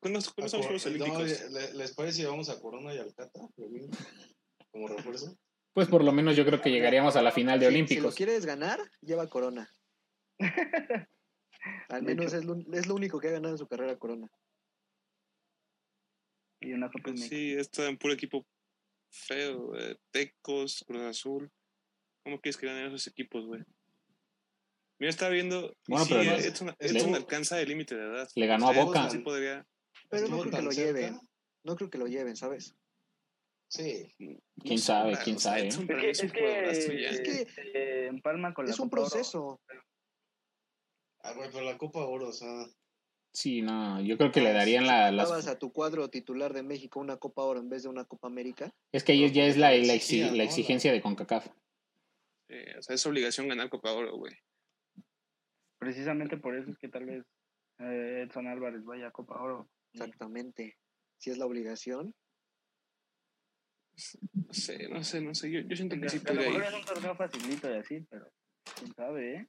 ¿Cuándo, cuándo son los Juegos No, Olímpicos? ¿le- ¿Les parece si vamos a Corona y al Cata? Como refuerzo. Pues por lo menos yo creo que llegaríamos a la final de Si- Si, lo Olímpicos. quieres ganar, lleva Corona. Al De menos es lo, es lo único que ha ganado en su carrera Corona. Y una Copa Pues sí, está en puro equipo feo. eh, Tecos, Cruz Azul. ¿Cómo quieres que ganen esos equipos, güey? Mira, estaba viendo. Bueno, sí, pero eh, no- Edson, le- Edson alcanza el límite de edad. Le ganó a O sea, Boca. Sí podría. Pero no creo que lo cerca. lleven. No creo que lo lleven, ¿sabes? Sí. ¿Quién sabe? ¿Quién sabe? Es que, es que. Es que eh, empalma con la Es un Copa Oro. proceso. Ah, güey, pero la Copa Oro, o sea. Sí, no, yo creo que le darían la, las... Dabas a tu cuadro titular de México una Copa Oro en vez de una Copa América. Es que ahí ya es la, la, exi- la exigencia de CONCACAF. Eh, o sea, es obligación ganar Copa Oro, güey. Precisamente por eso es que tal vez eh, Edson Álvarez vaya a Copa Oro. Exactamente. Si es la obligación. No sé, no sé, no sé. Yo, yo siento que sí mejor ir. es un torneo facilito y así, pero quién sabe, ¿eh?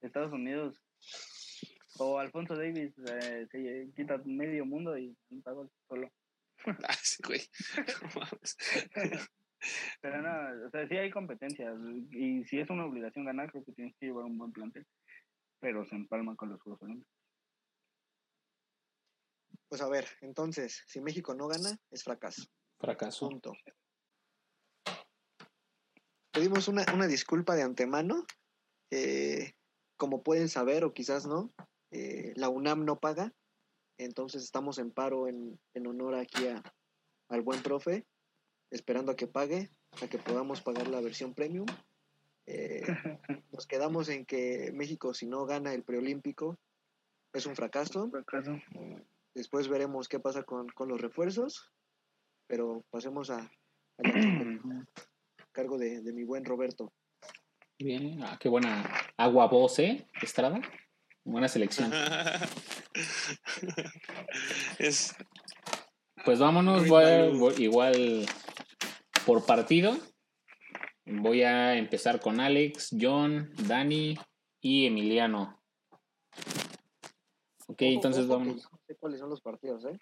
Estados Unidos o Alfonso Davis eh, se quita medio mundo y un pago solo. Ah, sí, güey. No mames. Pero no, o sea, sí hay competencias y si es una obligación ganar, creo que tienes que llevar un buen plantel. Pero se empalma con los Juegos Olímpicos. Pues a ver, entonces, si México no gana, es fracaso. Fracaso. Punto. Pedimos una, una disculpa de antemano. eh, como pueden saber, o quizás no, eh, la UNAM no paga. Entonces estamos en paro en, en honor aquí a- al buen profe, esperando a que pague, a que podamos pagar la versión premium. Eh, nos quedamos en que México, si no gana el preolímpico, es un fracaso. Fracaso. Después veremos qué pasa con, con los refuerzos. Pero pasemos a, equipo, cargo de, de mi buen Roberto. Bien, ah, qué buena agua voz, ¿eh? Estrada. Buena selección. es, Pues vámonos, voy a- value. voy- igual por partido. Voy a empezar con Alex, John, Dani y Emiliano. Ok, entonces vámonos. Sé cuáles son los partidos, ¿eh?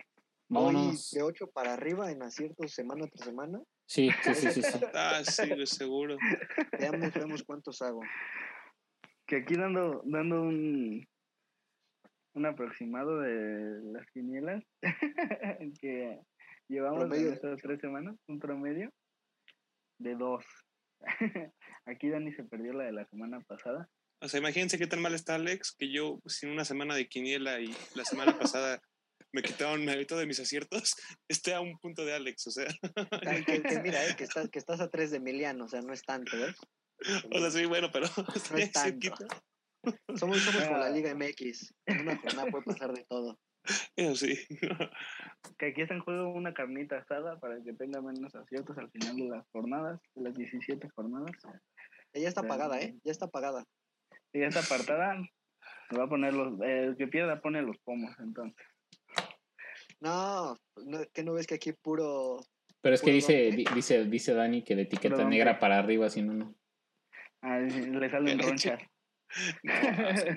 Vámonos. de 8 para arriba en aciertos semana tras semana. Sí, sí, sí, sí. sí. ah, sí, güey, seguro. Veamos, veamos cuántos hago. Que aquí dando, dando un, un aproximado de las quinielas que llevamos Promedio. en estas tres semanas, un promedio de dos. aquí Dani se perdió la de la semana pasada. O sea, imagínense qué tan mal está Alex que yo sin una semana de quiniela y la semana pasada me quitaron me de mis aciertos, esté a un punto de Alex, o sea, Ay, que, que mira, eh, que, estás, que estás a tres de Emiliano, o sea, no es tanto, ¿eh? o sea, sí, bueno, pero No es tanto. Somos, somos como la Liga MX. En una jornada puede pasar de todo. Eso sí. Que aquí está en juego una carnita asada para que tenga menos aciertos al final de las jornadas, de las 17 jornadas. Ella está pagada, ¿eh? Ya está pagada. Y esta apartada va a poner los. el que pierda pone los pomos, entonces. No, no, que no ves que aquí puro. Pero es que dice, di- dice, dice Dani que de etiqueta negra ¿qué? para arriba, si no, no. Ah, le salen ronchas.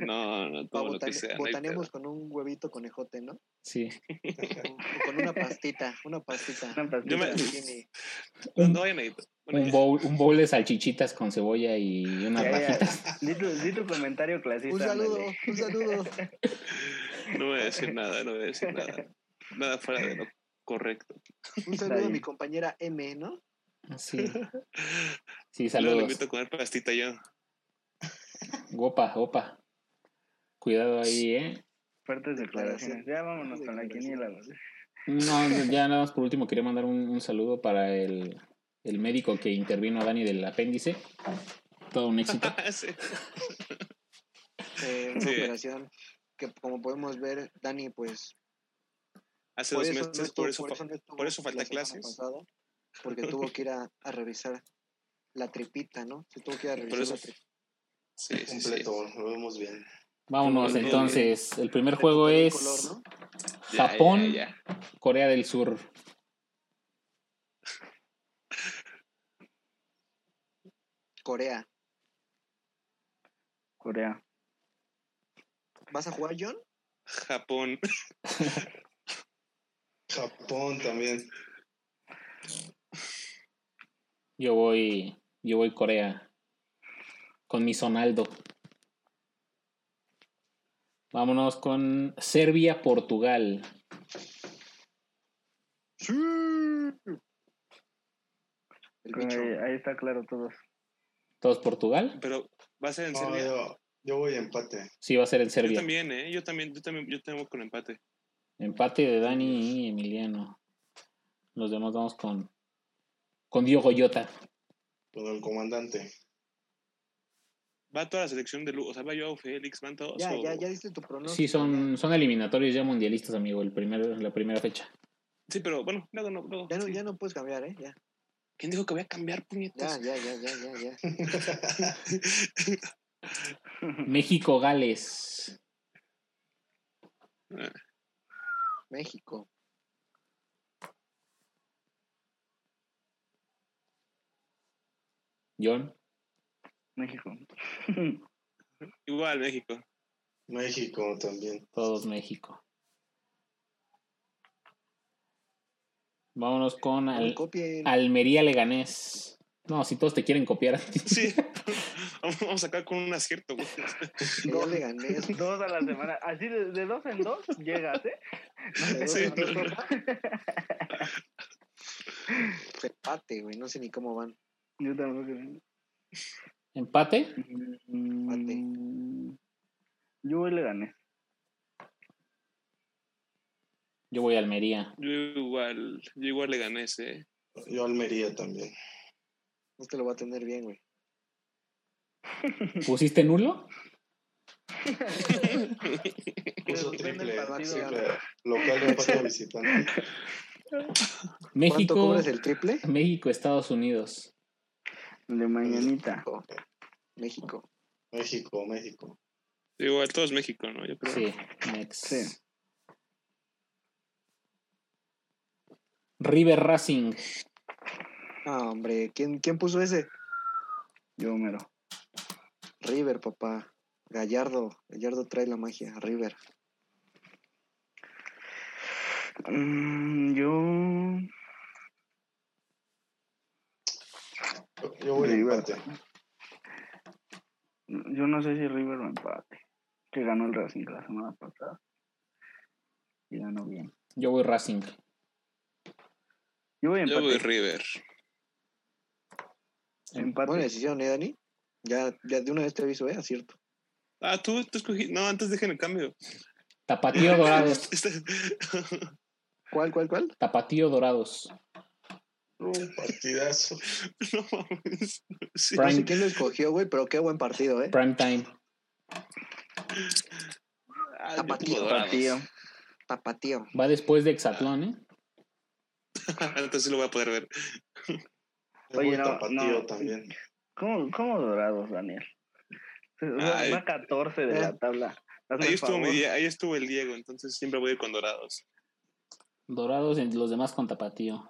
No, no, pa' todo lo que sea. no botaneamos con un huevito conejote, ¿no? Sí. O con una pastita, una pastita. Una pastita. Yo me-. No, no vayan a editar. Bueno, Un bowl, un bowl de salchichitas con cebolla y unas rajitas. Di tu, di tu comentario clasista. Un saludo, ándale. un saludo. No voy a decir nada, no voy a decir nada. Nada fuera de lo correcto. Un saludo a bien. mi compañera M, ¿no? Sí. Sí, Luego le saludos. invito a comer pastita yo. Opa, opa. Cuidado ahí, ¿eh? Fuertes declaraciones. Ya vámonos con la quiniela. No, ya nada más por último quería mandar un, un saludo para el, el médico que intervino a Dani del apéndice. Todo un éxito. Sí. Eh, una Sí. operación que, como podemos ver, Dani, pues. Hace dos no meses, estuvo- por eso, por no eso falta clases. pasada, porque tuvo que ir a, a revisar la tripita, ¿no? Se tuvo que ir a revisar eso la tripita. Sí, sí, sí. Completo, lo vemos bien. Vámonos entonces. El primer juego es Japón. Corea del Sur. Corea. Corea. ¿Vas a jugar, John? Japón. Japón también. Yo voy, yo voy Corea. Con mi Sonaldo. Vámonos con Serbia, Portugal. Sí. Ahí, ahí está claro todos. ¿Todos Portugal? Pero va a ser en No, Serbia. yo, yo voy empate. Sí, va a ser en Yo Serbia. también, ¿eh? Yo también, yo también, yo tengo con empate. Empate de Dani y Emiliano. Los demás vamos con, con Diogo Jota. Con el comandante. Va toda la selección de Lu, o sea, va Joao Félix, van todos. Ya, o- ya, ya diste tu pronóstico. Sí, son, son eliminatorios ya mundialistas, amigo, el primer, la primera fecha. Sí, pero bueno, luego no, luego. Ya no, sí. ya no puedes cambiar, ¿eh? Ya, ¿Quién dijo que voy a cambiar, ya, puñetas? ya, ya, ya, ya. ya. México, Gales. México. John. México. Igual, México. México también. Todos México. Vámonos con Al-. Almería Leganés. No, si todos te quieren copiar. Sí. Vamos a sacar con un acierto, güey. Que ya le gané. Dos a la semana. Así de, de dos en dos llegas, ¿eh? Sí, dos en no, dos, no. Empate, güey. No sé ni cómo van. Yo tampoco. ¿Empate? Mm, Yo voy le gané. Yo voy a Almería. Yo igual, yo igual le gané ese. Yo Almería también. Este lo va a tener bien, güey. ¿Pusiste nulo? Puso triple, triple. Local de empate visitante. ¿Cuánto México, cobras el triple? México, Estados Unidos. De mañanita. México. México, México. Igual, todo es México, ¿no? Yo creo. Sí, next. Sí. River Racing. Ah, hombre. ¿Quién, ¿Quién puso ese? Yo mero. River, papá. Gallardo. Gallardo trae la magia. River. Mm, yo. Yo- Yo voy River. empate. Yo no sé si River o empate. Que ganó el Racing la semana pasada. Y ganó bien. Yo voy Racing. Yo voy Yo empate. voy River. empate. Buena decisión, ¿eh, Dani? Ya, ya de una vez te aviso, ¿eh? Acierto. Ah, tú, tú escogí. No, antes dejen el cambio. Tapatío Dorados. Este- ¿Cuál, cuál, cuál? Tapatío Dorados. Un partidazo. no mames. Sí. No sé Prime, quién lo escogió, güey, pero qué buen partido, ¿eh? prime time. Ah, yo Tapatío. Partido. Tapatío. Va después de Exatlón, ¿eh? Entonces sí lo voy a poder ver. Oye, no, tapatío no. también. ¿Cómo, cómo dorados, Daniel? Ay. va 14 de la tabla. Hazme Ahí el estuvo, mi favor. Die- ahí estuvo el Diego, entonces siempre voy a ir con dorados. Dorados y los demás con Tapatío.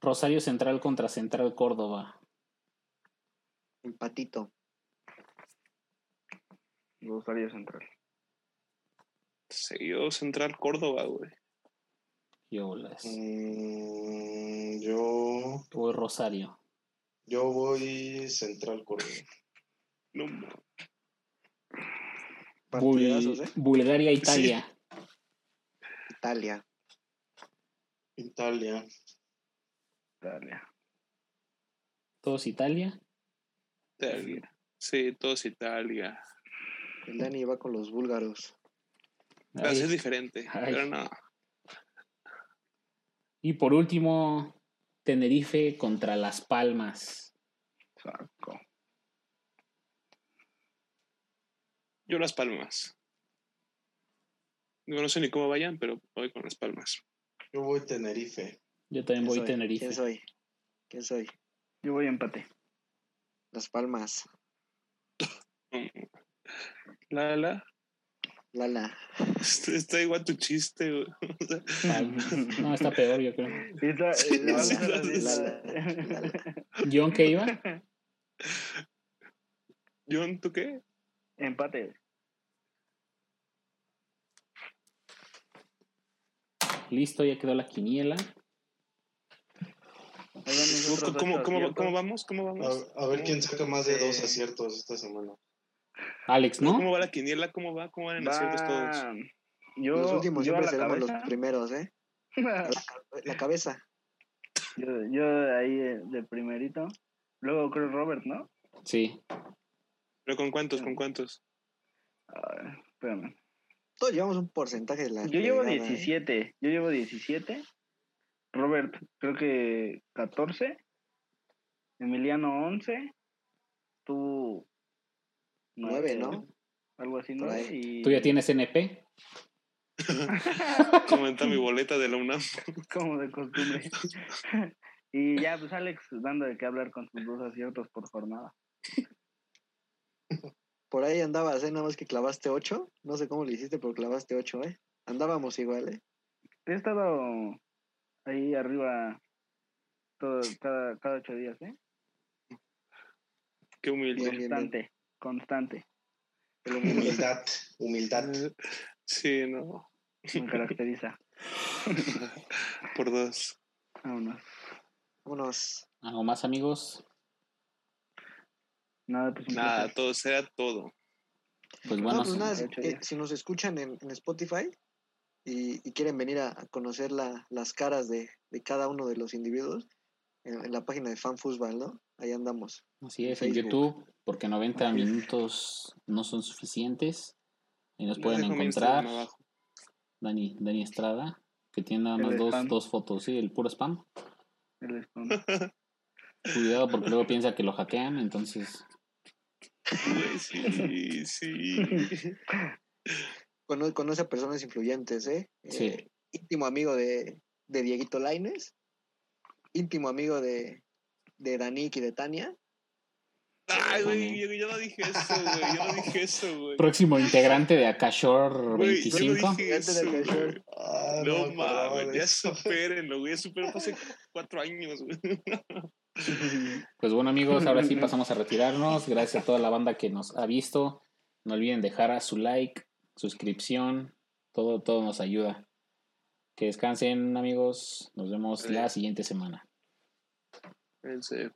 Rosario Central contra Central Córdoba. Empatito. Rosario Central. Seguido Central Córdoba, güey. Y bolas. Mm, yo, Voy Rosario. yo voy Central Córdoba. No, Bul- ¿eh? Bulgaria, Italia. Italia. Italia. Dale. Todos Italia. Italia. Sí, todos Italia. El Dani va con los búlgaros. Ser diferente, Ay. pero no. Y por último, Tenerife contra Las Palmas. Saco. Yo Las Palmas. No sé ni cómo vayan, pero voy con Las Palmas. Yo voy Tenerife. Yo también ¿Quién voy soy? Tenerife. ¿Quién soy? ¿Quién soy? Yo voy a empate. Las Palmas. Mm. La, la. Lala. Está, está igual tu chiste, güey. Ay, no, está peor, yo creo. Sí, la- Lala. ¿John qué iba? John, ¿tú qué? Empate. Listo, ya quedó la quiniela. ¿Cómo, vamos? ¿Cómo vamos? A, a ver quién saca más de dos Eh, aciertos esta semana. Alex, ¿no? ¿Cómo va la quiniela? ¿Cómo va? ¿Cómo van en aciertos todos? Va- Yo, los últimos yo siempre seremos los cabeza. primeros, ¿eh? La, la cabeza. yo, yo ahí de, de primerito. Luego creo Robert, ¿no? Sí. ¿Pero con cuántos? ¿Con cuántos? Ay, espérame. Todos llevamos un porcentaje de la. Yo llevo fregada, ¿eh? 17. Yo llevo 17. Robert, creo que 14. Emiliano 11. Tú. Nueve, ¿no? Algo así, Por 9. ahí. Y... ¿Tú ya tienes NP? Comenta mi boleta de la UNAM. Como de costumbre. y ya, pues Alex dando de qué hablar con sus dos aciertos por jornada. Por ahí andabas, ¿eh? Nada más que clavaste ocho. No sé cómo le hiciste, pero clavaste ocho, ¿eh? Andábamos igual, ¿eh? He estado ahí arriba todo, cada, cada ocho días, ¿eh? Qué humilde. Bien, bien, bien. Constante. Humildad. Humildad. Sí, no. Me caracteriza. Por dos. Vámonos. Vámonos. ¿Algo más, amigos? Nada, pues Nada, todo sea todo. Pues No, bueno, pues nada, eh, si nos escuchan en, en Spotify y, y quieren venir a, a conocer la- las caras de, de cada uno de los individuos, en, en la página de FanFootball, ¿no? Ahí andamos. así es, en. YouTube, porque 90 minutos no son suficientes. Y nos pueden encontrar. Dani, Dani Estrada, que tiene nada más dos, spam. dos fotos, sí, el puro spam. El spam. Cuidado porque luego piensa que lo hackean, entonces Sí, sí. Cono- conoce a personas influyentes, ¿eh? Sí. Eh, íntimo amigo de, de Dieguito Laines, íntimo amigo de, de Danik y de Tania. Ay, güey, yo, yo no dije eso, güey. Yo no dije eso, güey. próximo integrante de yo no 25. dije eso, Fíjate de que güey. Ah, No acordaba mames, ya supérenlo, güey. Ya superó hace cuatro años, güey. Pues bueno amigos, ahora sí pasamos a retirarnos. Gracias a toda la banda que nos ha visto. No olviden dejar a su like, suscripción, todo, todo nos ayuda. Que descansen amigos. Nos vemos la siguiente semana. Espérense.